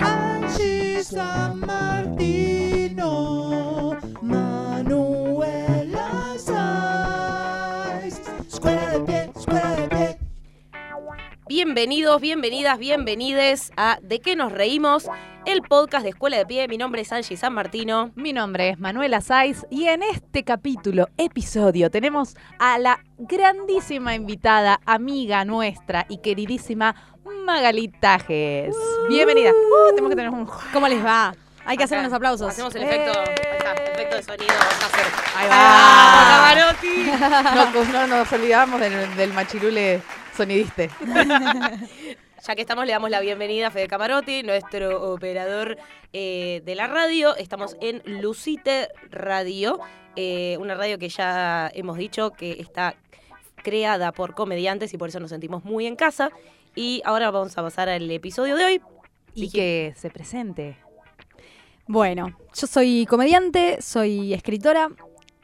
Angie San Martino, Bienvenidos, bienvenidas, bienvenides a De qué nos reímos, el podcast de Escuela de Pie. Mi nombre es Angie San Martino. Mi nombre es Manuela Saiz y en este capítulo, episodio, tenemos a la grandísima invitada, amiga nuestra y queridísima Magali Tajes. Bienvenida. Uh, tenemos que tener un... ¿Cómo les va? Hay que hacer unos aplausos. Hacemos el efecto, ahí está, efecto de sonido. Ahí ¡Ah, va. Camarotti! No, pues no nos olvidamos del, del machirule sonidiste. Ya que estamos, le damos la bienvenida a Fede Camarotti, nuestro operador eh, de la radio. Estamos en Lucite Radio, eh, una radio que ya hemos dicho que está creada por comediantes y por eso nos sentimos muy en casa. Y ahora vamos a pasar al episodio de hoy. Y que se presente. Bueno, yo soy comediante, soy escritora,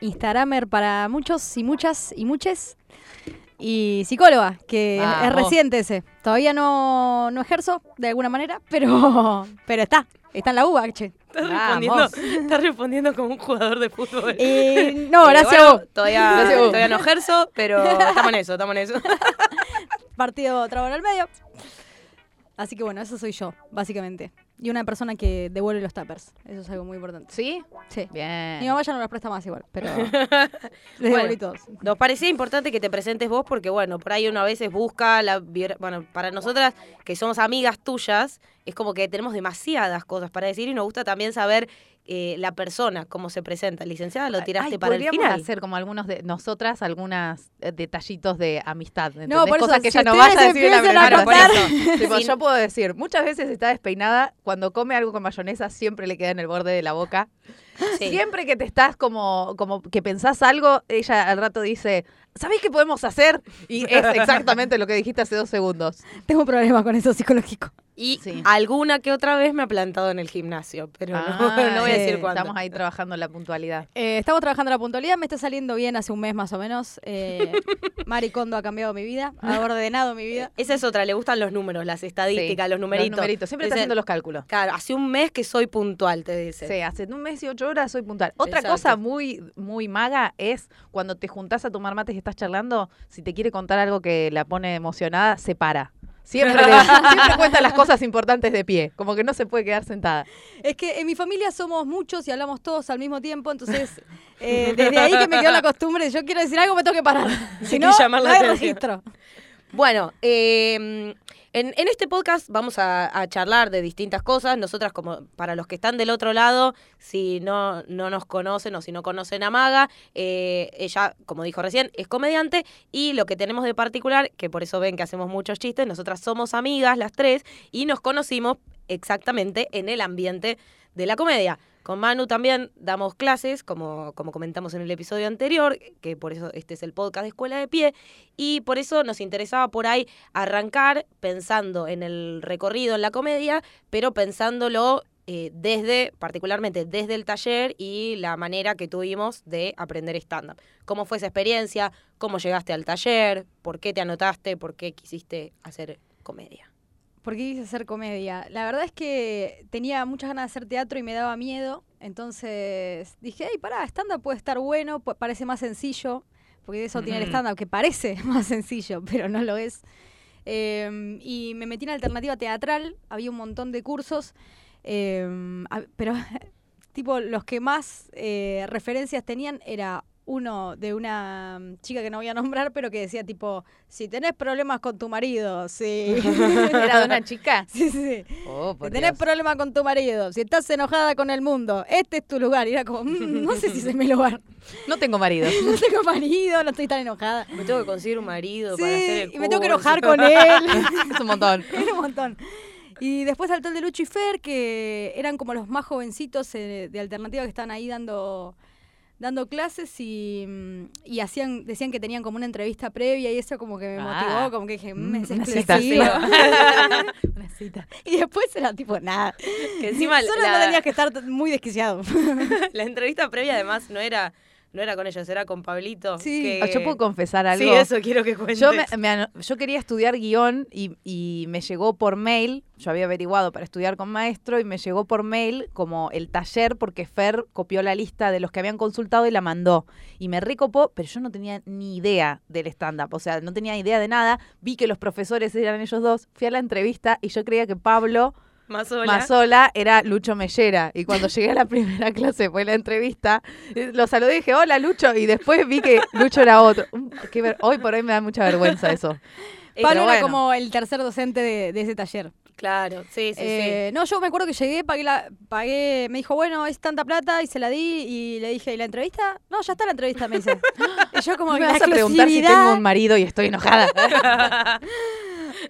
instagramer para muchos y muchas y muches. Y psicóloga, que es Vamos. reciente ese. Todavía no, no ejerzo de alguna manera, pero, pero está. Está en la UBA, che. Estás respondiendo, estás respondiendo como un jugador de fútbol. Eh, no, Eh, gracias bueno, a vos. Todavía, Gracias a vos. todavía no ejerzo, pero estamos en eso, estamos en eso. Partido trabajo en el medio. Así que bueno, eso soy yo, básicamente. Y una persona que devuelve los tuppers. Eso es algo muy importante. ¿Sí? Sí. Bien. Mi mamá ya no los presta más igual, pero les Bueno. todos. Nos parecía importante que te presentes vos porque, bueno, por ahí uno a veces busca, la, bueno, para nosotras que somos amigas tuyas, es como que tenemos demasiadas cosas para decir y nos gusta también saber eh, la persona, cómo se presenta. Licenciada, lo tiraste Ay, para el podríamos final. hacer como algunos de nosotras, algunas eh, detallitos de amistad. ¿entendés? No, por eso, Cosas que si ella no vaya a decir en la primera Por eso. Tipo, yo puedo decir, muchas veces está despeinada, cuando come algo con mayonesa siempre le queda en el borde de la boca. Sí. Siempre que te estás como, como que pensás algo, ella al rato dice, ¿sabés qué podemos hacer? Y es exactamente lo que dijiste hace dos segundos. Tengo un problema con eso psicológico. Y Sí. alguna que otra vez me ha plantado en el gimnasio, pero no, Ah, no voy a decir sí, cuándo. Estamos ahí trabajando la puntualidad. Eh, estamos trabajando la puntualidad, me está saliendo bien hace un mes más o menos. Eh, Mari Kondo ha cambiado mi vida, ha ordenado mi vida. Esa es otra, le gustan los números, las estadísticas, Sí, los numeritos. Los numeritos. Siempre está haciendo los cálculos. Claro, hace un mes que soy puntual, te dice. Sí, hace un mes y ocho horas soy puntual. Otra Exacto. cosa muy, muy maga es cuando te juntás a tomar mates y estás charlando, si te quiere contar algo que la pone emocionada, se para. Siempre, le- siempre cuenta las cosas importantes de pie, como que no se puede quedar sentada. Es que en mi familia somos muchos y hablamos todos al mismo tiempo, entonces eh, desde ahí que me quedó la costumbre, yo quiero decir algo, me tengo que parar. Si no, que llamar la no hay atención. registro. Bueno, eh, en, en este podcast vamos a, charlar de distintas cosas. Nosotras, como para los que están del otro lado, si no, no nos conocen o si no conocen a Maga, eh, ella, como dijo recién, es comediante y lo que tenemos de particular, que por eso ven que hacemos muchos chistes, nosotras somos amigas las tres y nos conocimos exactamente en el ambiente de la comedia. Con Manu también damos clases, como, como comentamos en el episodio anterior, que por eso este es el podcast de Escuela de Pie, y por eso nos interesaba por ahí arrancar pensando en el recorrido en la comedia, pero pensándolo eh, desde, particularmente desde el taller y la manera que tuvimos de aprender stand-up. ¿Cómo fue esa experiencia? ¿Cómo llegaste al taller? ¿Por qué te anotaste? ¿Por qué quisiste hacer comedia? ¿Por qué quise hacer comedia? La verdad es que tenía muchas ganas de hacer teatro y me daba miedo. Entonces dije, hey, pará, stand-up puede estar bueno, parece más sencillo. Porque de eso tiene el stand-up, que parece más sencillo, pero no lo es. Eh, y me metí en alternativa teatral, había un montón de cursos, eh, a- pero tipo los que más eh, referencias tenían era uno de una mm, chica que no voy a nombrar, pero que decía tipo, si tenés problemas con tu marido, sí. ¿Era de una chica? Sí, sí. sí. Oh, Si tenés Dios. problemas con tu marido, si estás enojada con el mundo, este es tu lugar. Y era como, "Mm, no sé si es mi lugar. No tengo marido. No tengo marido, no estoy tan enojada. Me tengo que conseguir un marido para hacer Sí, el y me tengo que enojar con él. es un montón. Era un montón. Y después saltó el de Lucho y Fer, que eran como los más jovencitos eh, de alternativa que estaban ahí dando dando clases y, mm, y hacían decían que tenían como una entrevista previa y eso como que me Ah. motivó, como que dije, "Mm, es Una cita, sí. exclusivo". Una cita. y después era tipo, nada. Que encima Solo la, no tenías que estar muy desquiciado. la entrevista previa además no era No era con ellos, era con Pablito. Sí. que- Ah, Yo puedo confesar algo. Sí, eso quiero que cuentes. Yo, me- yo quería estudiar guion y, y me llegó por mail, yo había averiguado para estudiar con maestro y me llegó por mail como el taller porque Fer copió la lista de los que habían consultado y la mandó. Y me recopó, pero yo no tenía ni idea del stand-up, o sea, no tenía idea de nada. Vi que los profesores eran ellos dos, fui a la entrevista y yo creía que Pablo Más sola. Mazola era Lucho Mellera. Y cuando llegué a la primera clase, fue la entrevista, eh, lo saludé y dije, hola Lucho. Y después vi que Lucho era otro. Qué ver- Hoy por hoy me da mucha vergüenza eso. Eh, Pablo pero era como el tercer docente de, de ese taller. Claro, sí, sí, Eh, No, yo me acuerdo que llegué, pagué, la, pagué, me dijo, bueno, es tanta plata y se la di y le dije, ¿y la entrevista? No, ya está la entrevista, me dice. y yo como Me la vas a preguntar si exclusividad. tengo un marido y estoy enojada.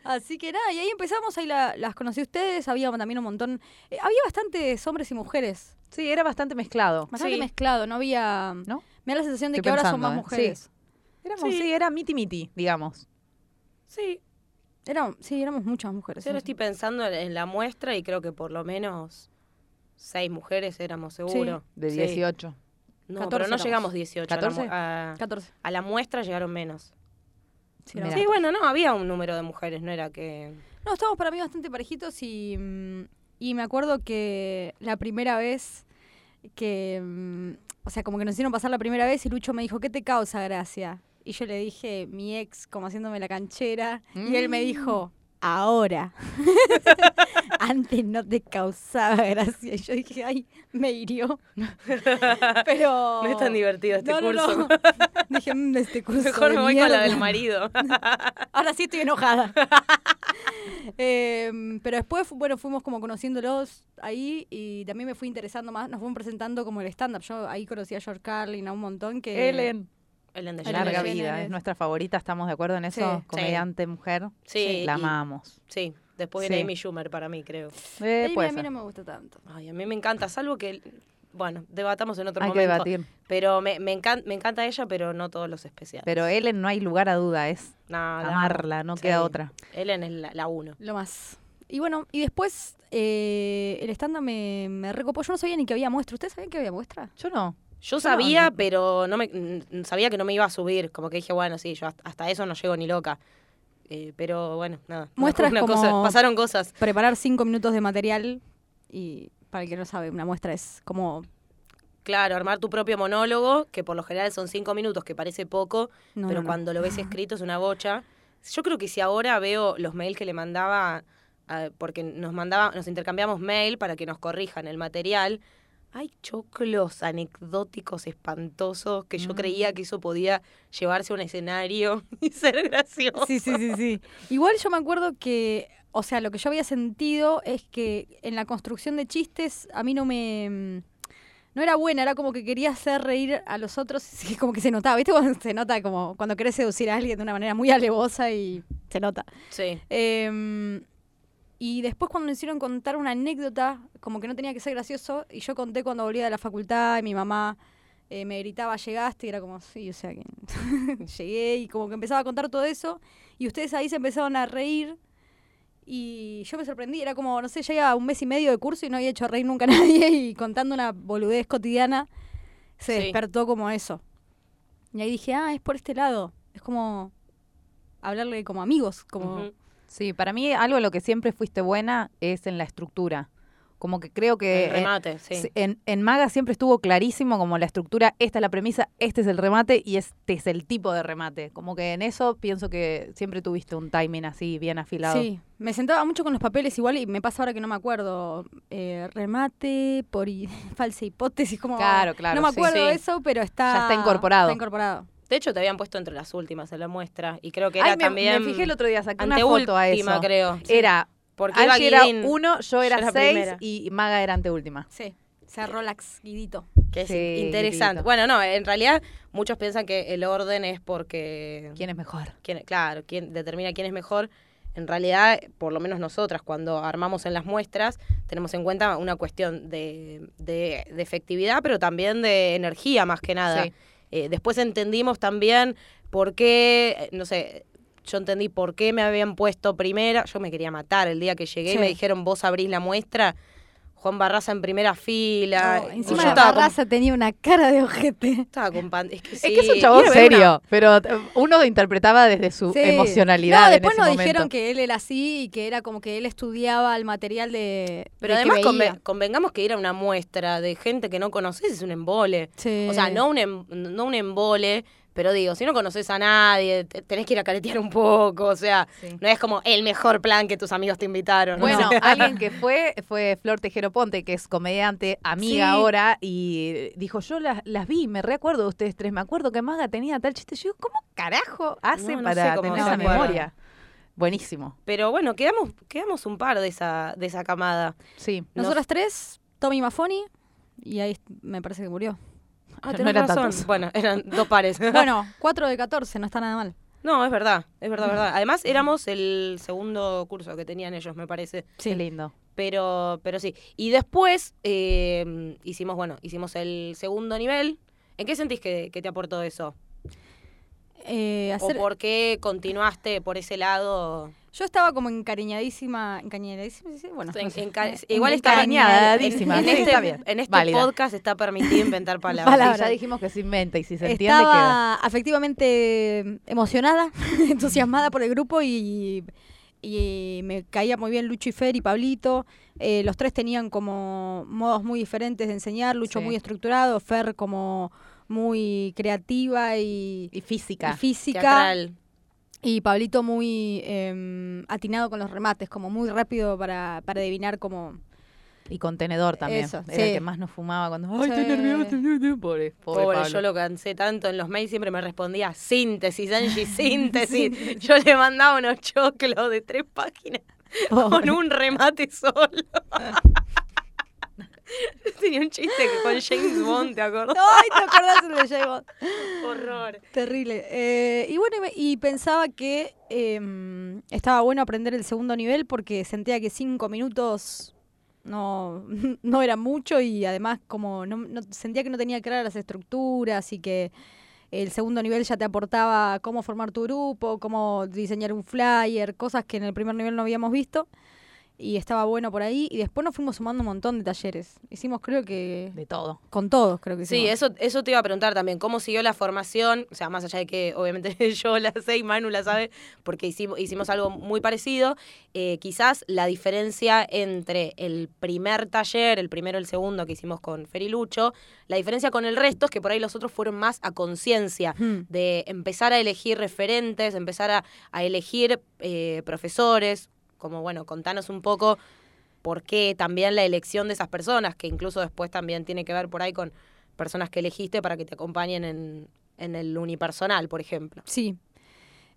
Así que nada, y ahí empezamos, ahí la- las conocí ustedes, había también un montón, eh, había bastantes hombres y mujeres, Sí, era bastante mezclado. bastante Sí. mezclado, no había, ¿No? me da la sensación de Estoy que ahora son más ¿eh? mujeres. Éramos, Sí. sí. era miti miti, digamos. sí. Era- sí, éramos muchas mujeres. Yo ahora estoy pensando en- la muestra y creo que por lo menos seis mujeres éramos seguro. De Sí. 18. No, 14 pero no éramos. llegamos 18. a la mu- 14. A, 14. a la muestra llegaron menos. Sí, bueno, no, había un número de mujeres, no era que... No, estábamos para mí bastante parejitos y, mm, y me acuerdo que la primera vez que, mm, o sea, como que nos hicieron pasar la primera vez y Lucho me dijo, ¿qué te causa gracia? Y yo le dije, mi ex, como haciéndome la canchera, y él me Mm. dijo, ahora. Antes no te causaba gracia. Y yo dije, ay, me hirió. Pero... No es tan divertido este no, curso. no. Dije, "Mm, este curso Mejor de me voy con la mierda". del marido. Ahora sí estoy enojada. Em, pero después, bueno, fuimos como conociéndolos ahí y también me fui interesando más. Nos fueron presentando como el stand-up. Yo ahí conocí a George Carlin, a un montón que... Ellen. Ellen Ellen Larga vida, es nuestra favorita, ¿estamos de acuerdo en eso? Sí. Comediante, mujer. Sí, La y- amamos. Sí, después viene Sí. Amy Schumer para mí, creo. Eh, Amy puede a mí no me gusta tanto. Ay, a mí me encanta, salvo que... Bueno, debatamos en otro Hay que momento. debatir. Pero me, me, encan- me encanta ella, pero no todos los especiales. Pero Ellen no hay lugar a duda, es No, amarla, no Sí. queda otra. Ellen es la, la uno. Lo más. Y bueno, y después eh, el stand-up me, me recopó. Yo no sabía ni que había muestra. ¿Ustedes sabían que había muestra? Yo no. Yo sabía, no. pero no me sabía que no me iba a subir. Como que dije, bueno, sí, yo hasta- hasta eso no llego ni loca. Eh, pero bueno, nada. Muestra es Una como- cosa- pasaron cosas. Preparar cinco minutos de material y para el que no sabe, una muestra es como... Claro, armar tu propio monólogo, que por lo general son cinco minutos, que parece poco, No, pero no, no. cuando lo ves escrito es una bocha. Yo creo que si ahora veo los mails que le mandaba, ah, porque nos mandaba, nos intercambiamos mail para que nos corrijan el material, hay choclos anecdóticos espantosos que yo Mm. creía que eso podía llevarse a un escenario y ser gracioso. Sí, sí, sí, sí. Igual yo me acuerdo que, o sea, lo que yo había sentido es que en la construcción de chistes a mí no me... mm, No era buena, era como que quería hacer reír a los otros, y como que se notaba, ¿viste? Cuando se nota como cuando querés seducir a alguien de una manera muy alevosa y se nota. Sí. Em, y después cuando me hicieron contar una anécdota, como que no tenía que ser gracioso, y yo conté cuando volvía de la facultad y mi mamá eh, me gritaba, llegaste, y era como, sí, o sea que llegué, y como que empezaba a contar todo eso, y ustedes ahí se empezaron a reír, y yo me sorprendí, era como, no sé, ya iba un mes y medio de curso y no había hecho reír nunca a nadie, y contando una boludez cotidiana, se Sí. despertó como eso. Y ahí dije, ah, es por este lado, es como hablarle como amigos, como... Sí, para mí algo en lo que siempre fuiste buena es en la estructura. Como que creo que El en- remate, sí. sí, en, en Maga siempre estuvo clarísimo como la estructura, esta es la premisa, este es el remate y este es el tipo de remate. Como que en eso pienso que siempre tuviste un timing así bien afilado. Sí, me sentaba mucho con los papeles igual y me pasa ahora que no me acuerdo. Eh, remate por falsa hipótesis, como... Claro, claro, No me acuerdo Sí. de eso, pero está... Ya está incorporado. Está incorporado. De hecho, te habían puesto entre las últimas en la muestra. Y creo que era Ay, me, también. me fijé el otro día, saqué una anteúltima, foto a eso. creo. Sí. Era, Porque Angie era uno, yo era, era seis primera. y Maga era anteúltima. Sí, cerró lax guidito. que es Sí, interesante. Guidito. Bueno, no, en realidad muchos piensan que el orden es porque. ¿Quién es mejor? quién- claro, quién determina quién es mejor. En realidad, por lo menos nosotras, cuando armamos en las muestras, tenemos en cuenta una cuestión de, de- de efectividad, pero también de energía, más que nada. Sí. Eh, después entendimos también por qué, eh, no sé, yo entendí por qué me habían puesto primera. Yo me quería matar el día que llegué y me dijeron, vos abrís la muestra. Juan Barraza en primera fila. No, encima yo de con- Barraza tenía una cara de ojete. estaba con pan- Es que, Es que es sí, un chabón una- serio, pero eh, uno interpretaba desde su Sí. emocionalidad. No, en después ese nos momento. dijeron que él era así y que era como que él estudiaba el material de. Pero de además convengamos que ir a una muestra de gente que no conoces es un embole. Sí. O sea, no un, em- no un embole, pero digo, si no conoces a nadie, te- tenés que ir a caretear un poco. O sea, Sí. no es como el mejor plan que tus amigos te invitaron. Bueno, alguien que fue fue Flor Tejero Ponte, que es comediante, amiga Sí. ahora, y dijo, yo las, las vi, me recuerdo de ustedes tres, me acuerdo que Maga tenía tal chiste. Yo digo, ¿cómo carajo hace No, no para tener esa memoria? Buenísimo, Pero bueno, quedamos, quedamos un par de esa, de esa camada. sí. Nosotras tres, Tommy Mafoni, y ahí me parece que murió. Ah, No eran razón. tantos. Bueno, eran dos pares. Bueno, 4 de 14, no está nada mal. no, es verdad, es verdad, verdad. Además, éramos el segundo curso que tenían ellos, me parece. Qué lindo. Pero, pero sí. Y después eh, hicimos, bueno, hicimos el segundo nivel. ¿En qué sentís que, que te aportó eso? Eh, hacer- ¿O por qué continuaste por ese lado? Yo estaba como encariñadísima. encariñadísima bueno, no En- sé. enca- igual está Encariñadísima, En, este, en este Válida. podcast está permitido inventar palabras. Ya dijimos que se inventa y si se entiende queda. Estaba afectivamente emocionada, entusiasmada por el grupo y, y me caía muy bien Lucho y Fer y Pablito. Eh, los tres tenían como modos muy diferentes de enseñar, Lucho Sí. muy estructurado, Fer como muy creativa y, Y física. y física. Teatral. Y Pablito muy em, atinado con los remates, como muy rápido para, para adivinar como... Y contenedor también. Eso, Era el que más nos fumaba cuando. Ay, Sí. estoy nervioso. Pobre, pobre, Pobre, Pablo. yo lo cansé tanto en los mails, siempre me respondía síntesis, Angie, síntesis. Yo le mandaba unos choclos de tres páginas con un remate solo. Tenía un chiste que con James Bond, ¿te acordás? ¡Ay, te acordás de James Bond? Horror. Terrible. Eh, y bueno, y pensaba que em, estaba bueno aprender el segundo nivel porque sentía que cinco minutos no, no era mucho y además como no, no- sentía que no tenía claras las estructuras y que el segundo nivel ya te aportaba cómo formar tu grupo, cómo diseñar un flyer, cosas que en el primer nivel no habíamos visto. Y estaba bueno por ahí. Y después nos fuimos sumando un montón de talleres. Hicimos creo que... De todo. Con todos creo que Sí, hicimos. eso, eso te iba a preguntar también. ¿Cómo siguió la formación? O sea, más allá de que obviamente yo la sé y Manu la sabe, porque hicimos, hicimos algo muy parecido. eh, quizás la diferencia entre el primer taller, el primero y el segundo que hicimos con Fer y Lucho, la diferencia con el resto es que por ahí los otros fueron más a conciencia de empezar a elegir referentes, empezar a, a elegir eh, profesores, como bueno, contanos un poco por qué también la elección de esas personas, que incluso después también tiene que ver por ahí con personas que elegiste para que te acompañen en, en el unipersonal, por ejemplo. Sí.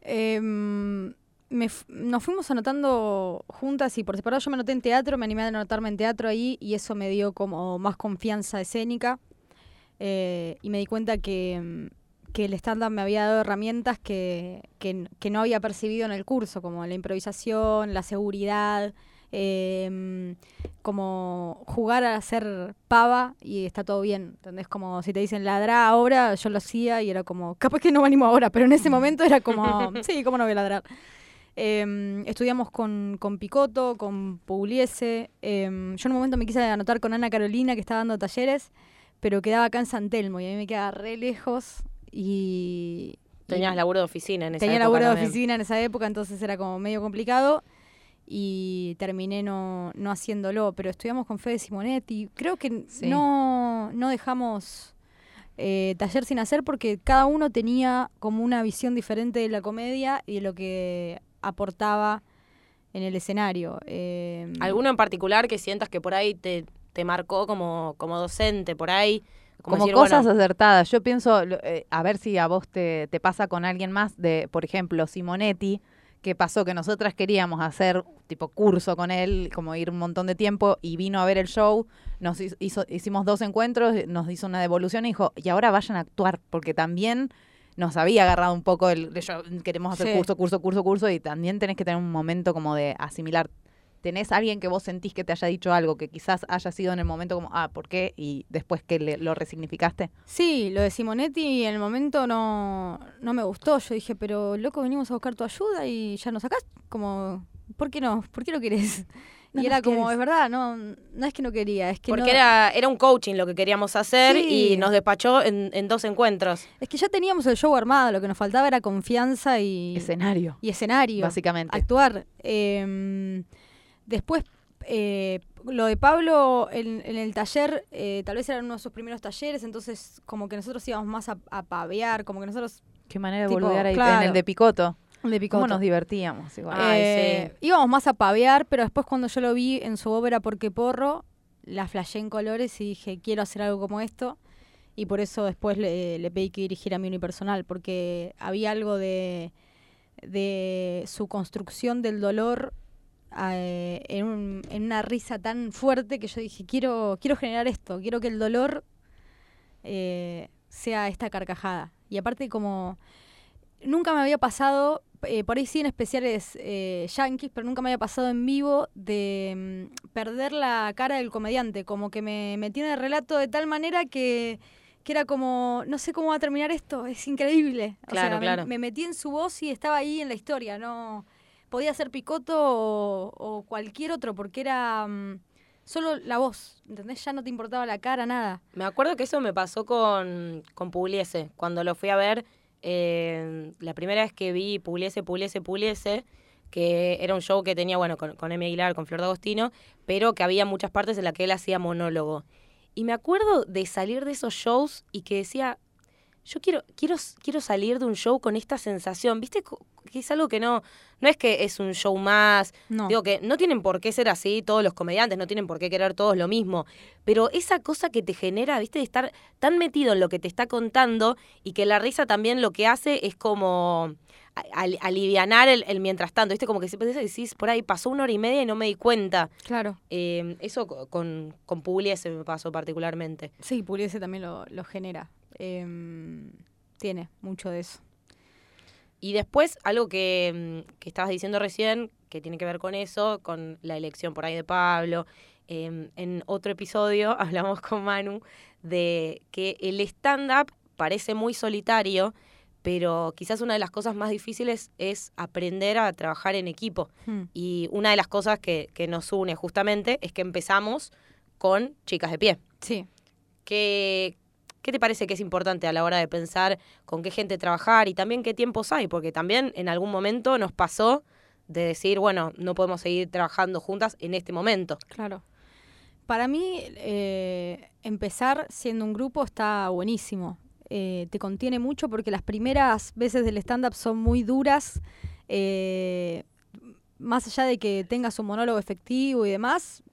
Em, nos fuimos anotando juntas y por separado yo me anoté en teatro, me animé a anotarme en teatro ahí y eso me dio como más confianza escénica eh, y me di cuenta que, em, que el stand-up me había dado herramientas que, que, no había percibido en el curso, como la improvisación, la seguridad, em, como jugar a ser pava y está todo bien. ¿Entendés? Como si te dicen ladrá ahora, yo lo hacía y era como, capaz que no me animo ahora, pero en ese momento era como, sí, ¿cómo no voy a ladrar? Em, estudiamos con, con Picoto, con Pugliese. em, yo en un momento me quise anotar con Ana Carolina, que estaba dando talleres, pero quedaba acá en San Telmo y a mí me quedaba re lejos. Y. Tenías y- laburo de oficina en esa Tenía época laburo de oficina en esa época, entonces era como medio complicado. Y terminé no, no haciéndolo. Pero estudiamos con Fede Simonetti. Creo que Sí. no, no dejamos eh, taller sin hacer porque cada uno tenía como una visión diferente de la comedia y de lo que aportaba en el escenario. Eh, ¿Alguno en particular que sientas que por ahí te, te marcó como, como docente, por ahí? Como, decir, cosas bueno, acertadas. Yo pienso, eh, a ver si a vos te, te pasa con alguien más, de, por ejemplo, Simonetti, que pasó que nosotras queríamos hacer tipo curso con él, como ir un montón de tiempo, y vino a ver el show, nos hizo- hizo- hicimos dos encuentros, nos hizo una devolución y dijo, y ahora vayan a actuar, porque también nos había agarrado un poco el, de yo, queremos hacer Sí. curso, curso, curso, curso, y también tenés que tener un momento como de asimilar. ¿Tenés alguien que vos sentís que te haya dicho algo que quizás haya sido en el momento como, ah, ¿por qué? Y después que le- lo resignificaste? Sí, lo de Simonetti en el momento no, no me gustó. Yo dije, pero loco, venimos a buscar tu ayuda y ya nos sacás. Como, ¿por qué no? ¿Por qué no querés? No y era como, querés. es verdad, no, no es que no quería, es que Porque no- era, era un coaching lo que queríamos hacer Sí. y nos despachó en, en dos encuentros. es que ya teníamos el show armado, lo que nos faltaba era confianza y, Escenario, y escenario. básicamente. actuar. Eh, después, eh, lo de Pablo en, en el taller, eh, tal vez eran uno de sus primeros talleres, entonces como que nosotros íbamos más a, a pavear, como que nosotros Qué manera de boludear ahí en claro. el de Picoto. de ¿Cómo Picoto. nos divertíamos igual? Ay, Eh, Íbamos más a pavear, pero después cuando yo lo vi en su obra Porque Porro, la flashé en colores y dije, quiero hacer algo como esto. Y por eso después le, le pedí que dirigiera mi unipersonal, porque había algo de, de su construcción del dolor eh, en, un- en una risa tan fuerte que yo dije, quiero, quiero generar esto, quiero que el dolor eh, sea esta carcajada. Y aparte como nunca me había pasado, eh, por ahí sí en especiales yankees, pero nunca me había pasado en vivo de mm, perder la cara del comediante, como que me metí en el relato de tal manera que, que era como, no sé cómo va a terminar esto, es increíble. O Claro, sea, me- claro. Me, metí en su voz y estaba ahí en la historia, no podía ser Picoto o, cualquier otro, porque era mm, solo la voz, ¿entendés? Ya no te importaba la cara, nada. Me acuerdo que eso me pasó con, con Pugliese. Cuando lo fui a ver, eh, la primera vez que vi Pugliese, Pugliese, Pugliese, que era un show que tenía, bueno, con, con Emi Aguilar, con Flor de Agostino, pero que había muchas partes en las que él hacía monólogo. Y me acuerdo de salir de esos shows y que decía, yo quiero, quiero, quiero salir de un show con esta sensación, ¿viste? Que es algo que no, no es que es un show más, No. Digo que no tienen por qué ser así todos los comediantes, no tienen por qué querer todos lo mismo, pero esa cosa que te genera, viste, de estar tan metido en lo que te está contando y que la risa también lo que hace es como al- alivianar el, el mientras tanto, viste, como que siempre decís, por ahí pasó una hora y media y no me di cuenta. Claro. Eh, eso co- con, con Pugliese me pasó particularmente. Sí, Pugliese también lo, lo genera. Em, tiene mucho de eso. Y después, algo que, mm, que estabas diciendo recién, que tiene que ver con eso, con la elección por ahí de Pablo. eh, en otro episodio hablamos con Manu de que el stand-up parece muy solitario, pero quizás una de las cosas más difíciles es aprender a trabajar en equipo. Hmm. Y una de las cosas que, que nos une justamente es que empezamos con chicas de pie. Sí. ¿Qué, ¿Qué te parece que es importante a la hora de pensar con qué gente trabajar y también qué tiempos hay? Porque también en algún momento nos pasó de decir, bueno, no podemos seguir trabajando juntas en este momento. Claro. Para mí, eh, empezar siendo un grupo está buenísimo. Eh, te contiene mucho porque las primeras veces del stand-up son muy duras. eh, más allá de que tengas un monólogo efectivo y demás,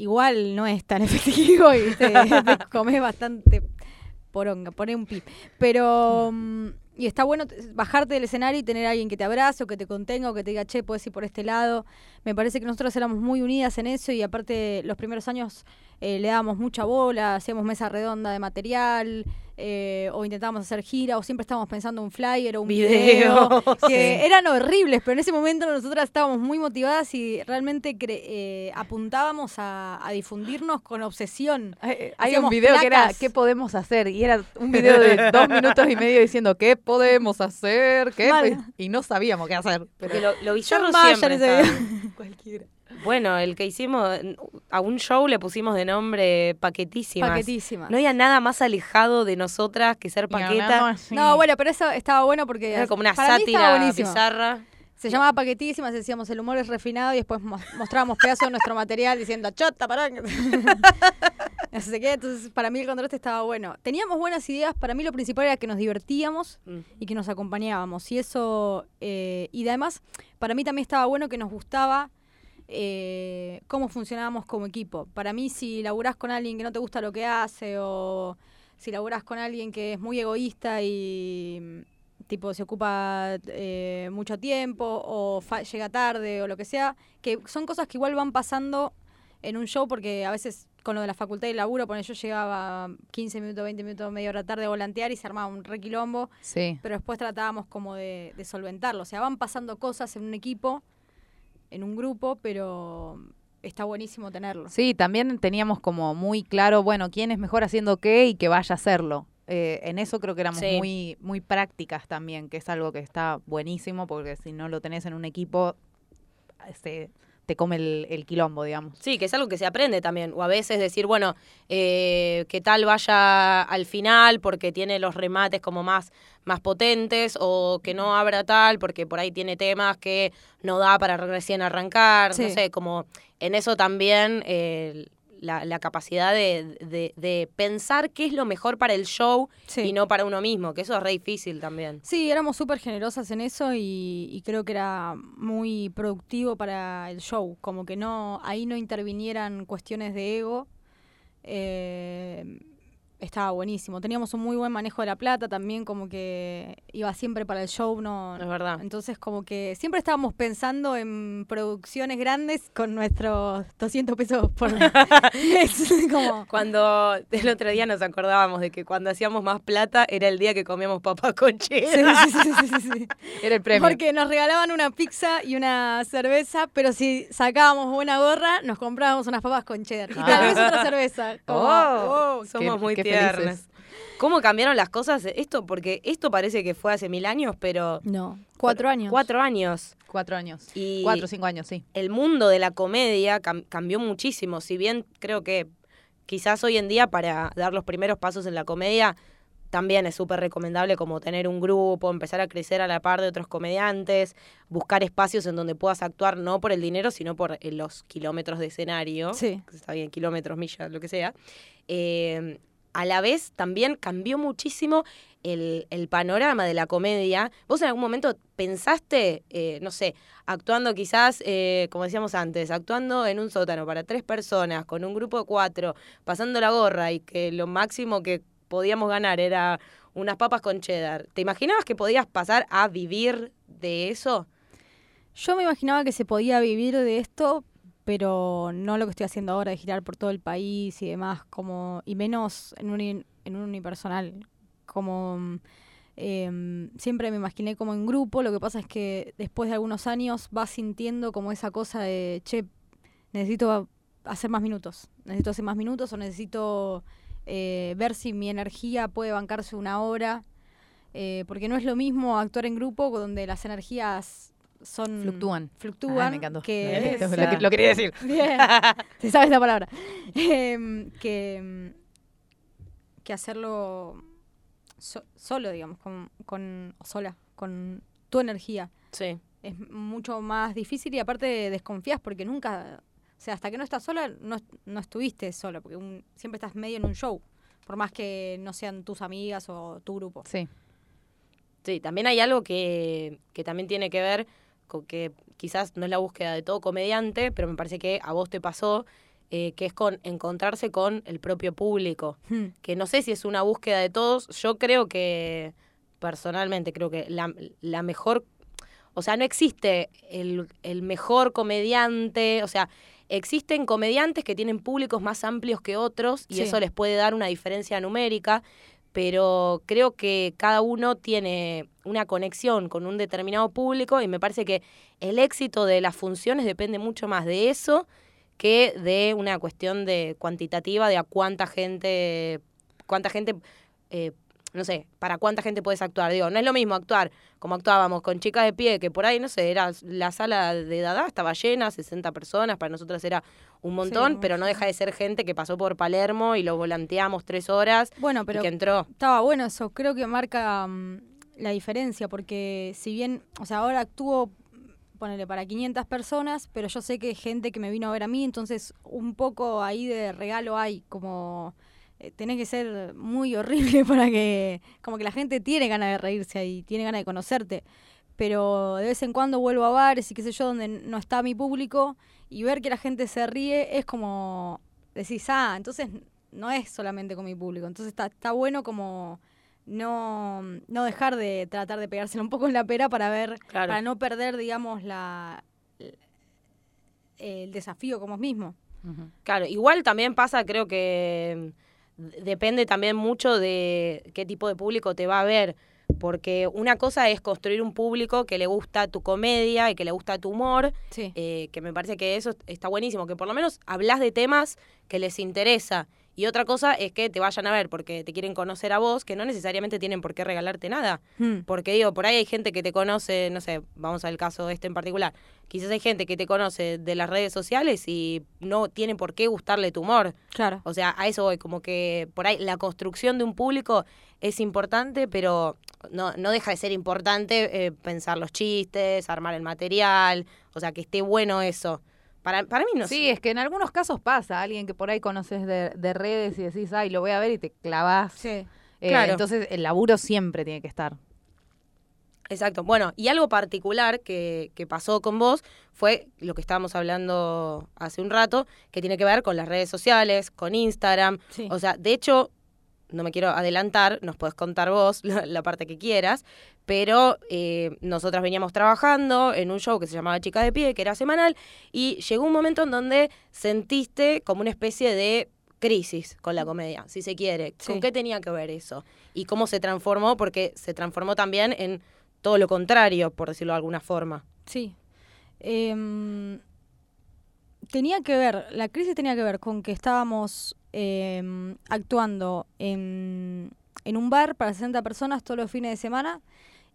igual no es tan efectivo y te, te comes bastante poronga, poné un pi. Pero, mm, y está bueno bajarte del escenario y tener a alguien que te abrace o que te contenga o que te diga, che, puedes ir por este lado. Me parece que nosotros éramos muy unidas en eso y aparte los primeros años eh, le dábamos mucha bola, hacíamos mesa redonda de material eh, o intentábamos hacer gira o siempre estábamos pensando un flyer o un video, Video, que sí. eran horribles, pero en ese momento nosotras estábamos muy motivadas y realmente cre- eh, apuntábamos a, a difundirnos con obsesión. Hay, hay un video que era. ¿qué podemos hacer? Y era un video de dos minutos y medio diciendo ¿qué podemos hacer? ¿Qué? Mal. Y no sabíamos qué hacer. Pero Porque lo, lo Mayer siempre ese está. video. cualquiera. Bueno, el que hicimos, a un show le pusimos de nombre Paquetísimas. Paquetísimas. No había nada más alejado de nosotras que ser paqueta. No, bueno, pero eso estaba bueno porque Era como una para sátira bizarra. Se llamaba Paquetísimas, decíamos el humor es refinado y después mo- mostrábamos pedazos de nuestro material diciendo chota, pará. no sé qué, entonces para mí el contraste estaba bueno. Teníamos buenas ideas, para mí lo principal era que nos divertíamos Mm. y que nos acompañábamos. Y eso, eh, y además, para mí también estaba bueno que nos gustaba eh, cómo funcionábamos como equipo. Para mí, si laburás con alguien que no te gusta lo que hace o si laburás con alguien que es muy egoísta y mm, tipo se ocupa eh, mucho tiempo o fa- llega tarde o lo que sea, que son cosas que igual van pasando en un show porque a veces con lo de la facultad y laburo, poner yo llegaba 15 minutos, 20 minutos, media hora tarde a volantear y se armaba un requilombo Sí. pero después tratábamos como de, de solventarlo. O sea, van pasando cosas en un equipo, en un grupo, pero está buenísimo tenerlo. Sí, también teníamos como muy claro, bueno, quién es mejor haciendo qué y que vaya a hacerlo. Eh, en eso creo que éramos Sí. muy, muy prácticas también, que es algo que está buenísimo, porque si no lo tenés en un equipo, se te come el, el quilombo, digamos. Sí, que es algo que se aprende también. O a veces decir, bueno, eh, que tal vaya al final porque tiene los remates como más, más potentes, o que no abra tal porque por ahí tiene temas que no da para recién arrancar. No sé, como en eso también eh, la, la capacidad de, de- de pensar qué es lo mejor para el show Sí. y no para uno mismo, que eso es re difícil también. Sí, éramos súper generosas en eso y, y creo que era muy productivo para el show. Como que no, ahí no intervinieran cuestiones de ego. Eh, estaba buenísimo. Teníamos un muy buen manejo de la plata también, como que iba siempre para el show, no. Es verdad. Entonces, como que siempre estábamos pensando en producciones grandes con nuestros 200 pesos por mes. como, Cuando el otro día nos acordábamos de que cuando hacíamos más plata era el día que comíamos papas con Sí, cheddar. sí, sí, sí, sí, sí. Era el premio. Porque nos regalaban una pizza y una cerveza, pero si sacábamos buena gorra, nos comprábamos unas papas con cheddar. Y tal vez otra cerveza. Como, Oh, oh, somos qué- muy qué tiernas. ¿Cómo cambiaron las cosas? Esto, porque esto parece que fue hace mil años, pero. No, cuatro años. Cuatro años. Cuatro años. Y Cuatro o cinco años, sí. el mundo de la comedia cam- cambió muchísimo. Si bien creo que quizás hoy en día para dar los primeros pasos en la comedia también es súper recomendable como tener un grupo, empezar a crecer a la par de otros comediantes, buscar espacios en donde puedas actuar no por el dinero, sino por eh, los kilómetros de escenario. Sí. Está bien, kilómetros, millas, lo que sea. Eh, a la vez también cambió muchísimo el, el panorama de la comedia. ¿Vos en algún momento pensaste, eh, no sé, actuando quizás, eh, como decíamos antes, actuando en un sótano para tres personas, con un grupo de cuatro, pasando la gorra y que lo máximo que podíamos ganar era unas papas con cheddar? ¿Te imaginabas que podías pasar a vivir de eso? Yo me imaginaba que se podía vivir de esto, pero no lo que estoy haciendo ahora de girar por todo el país y demás, como y menos en un, en un unipersonal. Como em, siempre me imaginé como en grupo, lo que pasa es que después de algunos años vas sintiendo como esa cosa de, che, necesito hacer más minutos, necesito hacer más minutos o necesito eh, ver si mi energía puede bancarse una hora. eh, porque no es lo mismo actuar en grupo donde las energías son Fluctúan. Ah, me encantó. que Lo, es- que- lo quería decir. Bien, se sabe esa palabra. Em, que, em, que hacerlo so- solo, digamos, con, con sola, con tu energía. Sí. Es mucho más difícil y aparte desconfías porque nunca, o sea, hasta que no estás sola, no, no estuviste solo, porque un- siempre estás medio en un show, por más que no sean tus amigas o tu grupo. Sí. Sí, también hay algo que, que también tiene que ver que quizás no es la búsqueda de todo comediante, pero me parece que a vos te pasó, eh, que es con encontrarse con el propio público. Hmm. Que no sé si es una búsqueda de todos, yo creo que, personalmente, creo que la, la mejor, o sea, no existe el, el mejor comediante, o sea, existen comediantes que tienen públicos más amplios que otros y Sí. eso les puede dar una diferencia numérica, pero creo que cada uno tiene una conexión con un determinado público y me parece que el éxito de las funciones depende mucho más de eso que de una cuestión de cuantitativa de a cuánta gente, cuánta gente, eh, no sé, para cuánta gente puedes actuar. Digo, no es lo mismo actuar como actuábamos con chicas de pie, que por ahí, no sé, era la sala de Dada estaba llena, 60 personas, para nosotras era un montón, pero no deja de ser gente que pasó por Palermo y lo volanteamos tres horas Bueno, y pero que entró. Estaba bueno eso, creo que marca mm, la diferencia, porque si bien, o sea, ahora actúo, ponele, para 500 personas, pero yo sé que gente que me vino a ver a mí, entonces un poco ahí de regalo hay, como eh, tenés que ser muy horrible para que, como que la gente tiene ganas de reírse ahí, tiene ganas de conocerte, pero de vez en cuando vuelvo a bares y qué sé yo, donde no está mi público, y ver que la gente se ríe es como, decís, ah, entonces no es solamente con mi público, entonces está, está bueno como no, no dejar de tratar de pegárselo un poco en la pera para ver, Claro. para no perder, digamos, la el desafío como mismo. Claro, igual también pasa, creo que depende también mucho de qué tipo de público te va a ver. Porque una cosa es construir un público que le gusta tu comedia y que le gusta tu humor, Sí. eh, que me parece que eso está buenísimo, que por lo menos hablas de temas que les interesa Y otra cosa es que te vayan a ver porque te quieren conocer a vos, que no necesariamente tienen por qué regalarte nada. Hmm. Porque digo, por ahí hay gente que te conoce, no sé, vamos al caso este en particular. Quizás hay gente que te conoce de las redes sociales y no tiene por qué gustarle tu humor. Claro. O sea, a eso voy, como que por ahí la construcción de un público es importante, pero no, no deja de ser importante eh, pensar los chistes, armar el material, o sea, que esté bueno eso. Para, para mí no Sí, es que en algunos casos pasa, alguien que por ahí conoces de, de redes y decís, ay, lo voy a ver y te clavás. Sí. Eh, Claro. Entonces el laburo siempre tiene que estar. Exacto. Bueno, y algo particular que, que pasó con vos fue lo que estábamos hablando hace un rato, que tiene que ver con las redes sociales, con Instagram. Sí. O sea, de hecho, no me quiero adelantar, nos puedes contar vos la, la parte que quieras, pero eh, nosotras veníamos trabajando en un show que se llamaba Chica de Pie, que era semanal, y llegó un momento en donde sentiste como una especie de crisis con la comedia, si se quiere. ¿Con qué tenía que ver eso? Y cómo se transformó, porque se transformó también en todo lo contrario, por decirlo de alguna forma. Sí. Em, tenía que ver, la crisis tenía que ver con que estábamos em, actuando en, en un bar para 60 personas todos los fines de semana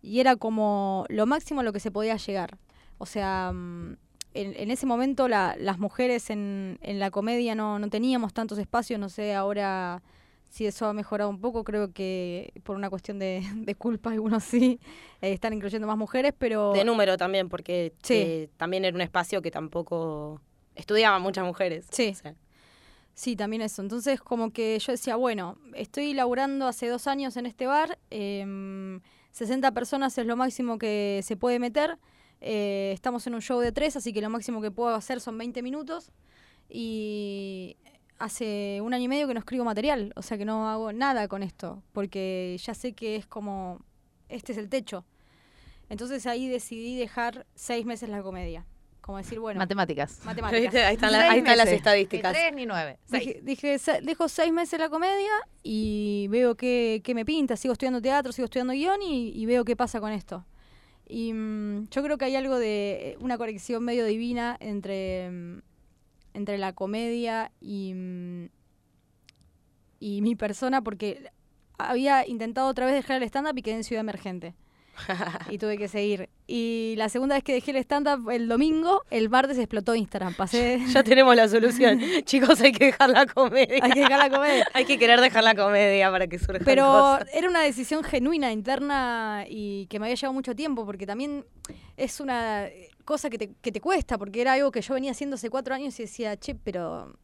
y era como lo máximo a lo que se podía llegar. O sea, mm, en, en ese momento la- las mujeres en, en la comedia no, no teníamos tantos espacios, no sé ahora si eso ha mejorado un poco, creo que por una cuestión de, de culpa algunos sí eh, están incluyendo más mujeres, pero... De número también, porque Sí. eh, también era un espacio que tampoco estudiaban muchas mujeres. Sí. O sea, Sí, también eso. Entonces, como que yo decía, bueno, estoy laburando hace dos años en este bar, em, 60 personas es lo máximo que se puede meter, eh, estamos en un show de tres, así que lo máximo que puedo hacer son 20 minutos, y hace un año y medio que no escribo material, o sea que no hago nada con esto, porque ya sé que es como, este es el techo. Entonces ahí decidí dejar seis meses la comedia, como decir, bueno, Matemáticas. Ahí están, la- ahí están las estadísticas. Ni tres ni nueve. Seis. Dije, dije, "Se- dejo seis meses la comedia y veo qué, qué me pinta. Sigo estudiando teatro, sigo estudiando guion y, y veo qué pasa con esto. Y mm, yo creo que hay algo de eh, una conexión medio divina entre, mm, entre la comedia y, mm, y mi persona, porque había intentado otra vez dejar el stand-up y quedé en Ciudad Emergente. y tuve que seguir. Y la segunda vez que dejé el stand-up el domingo, el martes explotó Instagram. Pasé... Ya tenemos la solución. Chicos, hay que dejar la comedia. hay que dejar la comedia. Hay que querer dejar la comedia para que surjan Pero cosas. era una decisión genuina, interna y que me había llevado mucho tiempo, porque también es una cosa que te, que te cuesta, porque era algo que yo venía haciendo hace cuatro años y decía, che, pero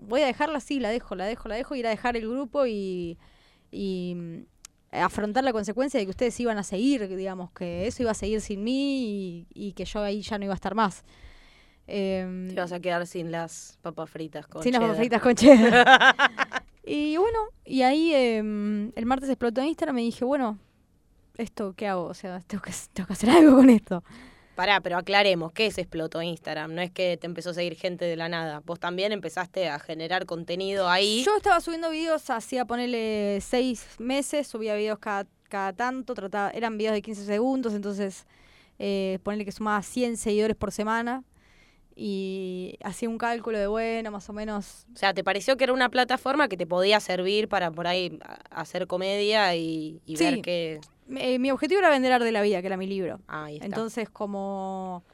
voy a dejarla así, la dejo, la dejo, la dejo, ir a dejar el grupo y, y afrontar la consecuencia de que ustedes iban a seguir, digamos, que eso iba a seguir sin mí y, y que yo ahí ya no iba a estar más. Em, Te vas a quedar sin las papas fritas con sin las papas fritas con cheddar. y bueno, y ahí em, el martes explotó Instagram y dije, bueno, ¿esto qué hago? O sea, tengo que, tengo que hacer algo con esto. Pará, pero aclaremos, ¿qué es explotó Instagram? No es que te empezó a seguir gente de la nada. Vos también empezaste a generar contenido ahí. Yo estaba subiendo videos, hacía ponerle seis meses, subía videos cada, cada tanto, trataba, eran videos de 15 segundos, entonces eh, ponerle que sumaba 100 seguidores por semana y hacía un cálculo de, bueno, más o menos O sea, ¿te pareció que era una plataforma que te podía servir para por ahí hacer comedia y, y Sí. ver que... Eh, mi objetivo era vender Arte de la Vida, que era mi libro. Ah, ahí está. Entonces, como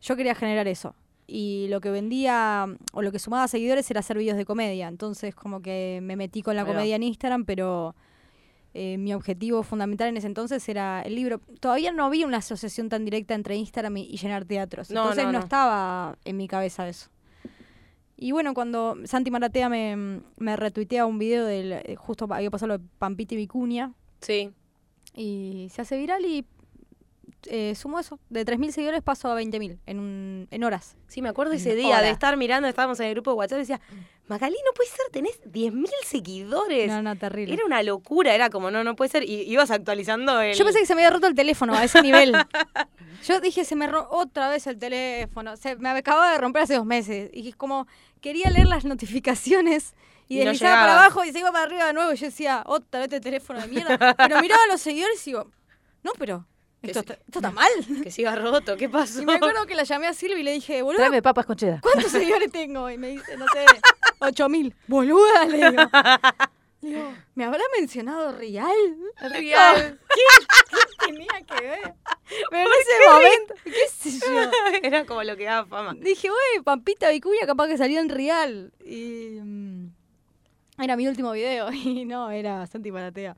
yo quería generar eso. Y lo que vendía, o lo que sumaba seguidores era hacer videos de comedia. Entonces, como que me metí con la comedia en Instagram, pero eh, mi objetivo fundamental en ese entonces era el libro. Todavía no había una asociación tan directa entre Instagram y, y llenar teatros. No, Entonces, no, no, no. estaba en mi cabeza eso. Y bueno, cuando Santi Maratea me, me retuitea un video del. eh, Justo había pasado lo de Pampita y Vicuña Sí. Y se hace viral y eh, sumo eso. De 3.000 seguidores paso a 20.000 en, un, en horas. Sí, me acuerdo ese día de estar mirando, estábamos en el grupo de WhatsApp y decía, Magalí, no puede ser, tenés 10.000 seguidores. No, no, terrible. Era una locura, era como, no, no puede ser. Y ibas actualizando el... Yo pensé que se me había roto el teléfono a ese nivel. Yo dije, se me ro otra vez el teléfono. Se me acababa de romper hace dos meses. Y como, quería leer las notificaciones y, Y no deslizaba para abajo y se iba para arriba de nuevo. Y yo decía, otra vez este teléfono de mierda. Pero miraba a los seguidores y digo, no, pero esto, está, esto está mal. Que siga roto, ¿qué pasó? Y me acuerdo que la llamé a Silvia y le dije, boludo, Tráeme papas con cheddar. ¿cuántos seguidores tengo? Y me dice, no sé, 8000. Boluda, le digo. Le digo, ¿me habrá mencionado Real? Real. ¿Qué tenía que ver? Pero en ese momento, qué sé yo. Era como lo que daba fama. Dije, güey, Pampita Vicuña capaz que salía en Real. Y mm, era mi último video y no, era Santi Maratea.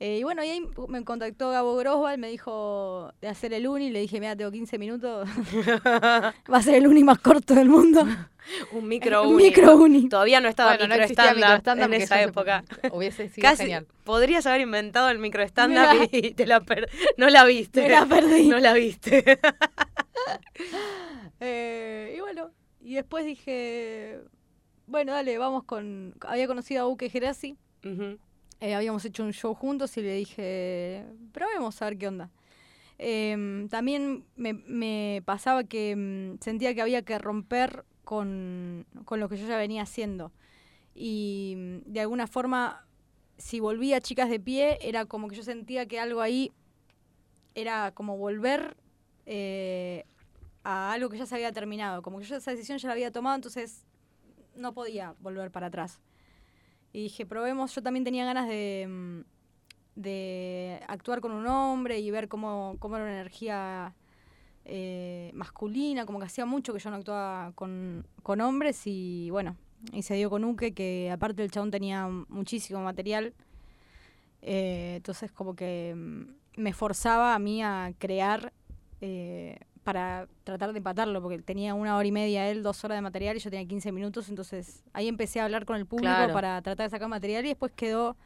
Eh, y bueno, y ahí me contactó Gabo Grosval, me dijo de hacer el uni. Le dije, mira, tengo 15 minutos. Va a ser el uni más corto del mundo. Un micro Un uni. micro uni. Todavía no estaba Bueno, no micro stand-up microstand-up en esa época. Hubiese sido Casi genial. podrías haber inventado el micro stand-up y te la per- no la viste. Me la perdí. No la viste. Eh, y bueno, y después dije, bueno, dale, vamos con... Había conocido a Uke Gerasi. Eh, habíamos hecho un show juntos y le dije, probemos a ver qué onda. Em, también me, me pasaba que mm, sentía que había que romper con, con lo que yo ya venía haciendo. Y mm, de alguna forma, si volvía Chicas de Pie, era como que yo sentía que algo ahí era como volver eh, a algo que ya se había terminado. Como que yo esa decisión ya la había tomado, entonces no podía volver para atrás. Y dije, probemos, yo también tenía ganas de, mm, de actuar con un hombre y ver cómo, cómo era una energía eh, masculina, como que hacía mucho que yo no actuaba con, con hombres y bueno, y se dio con Uke, que aparte el chabón tenía muchísimo material, eh, entonces como que mm, me forzaba a mí a crear eh, para tratar de empatarlo, porque tenía una hora y media él, dos horas de material y yo tenía 15 minutos, entonces ahí empecé a hablar con el público Claro. para tratar de sacar material y después quedó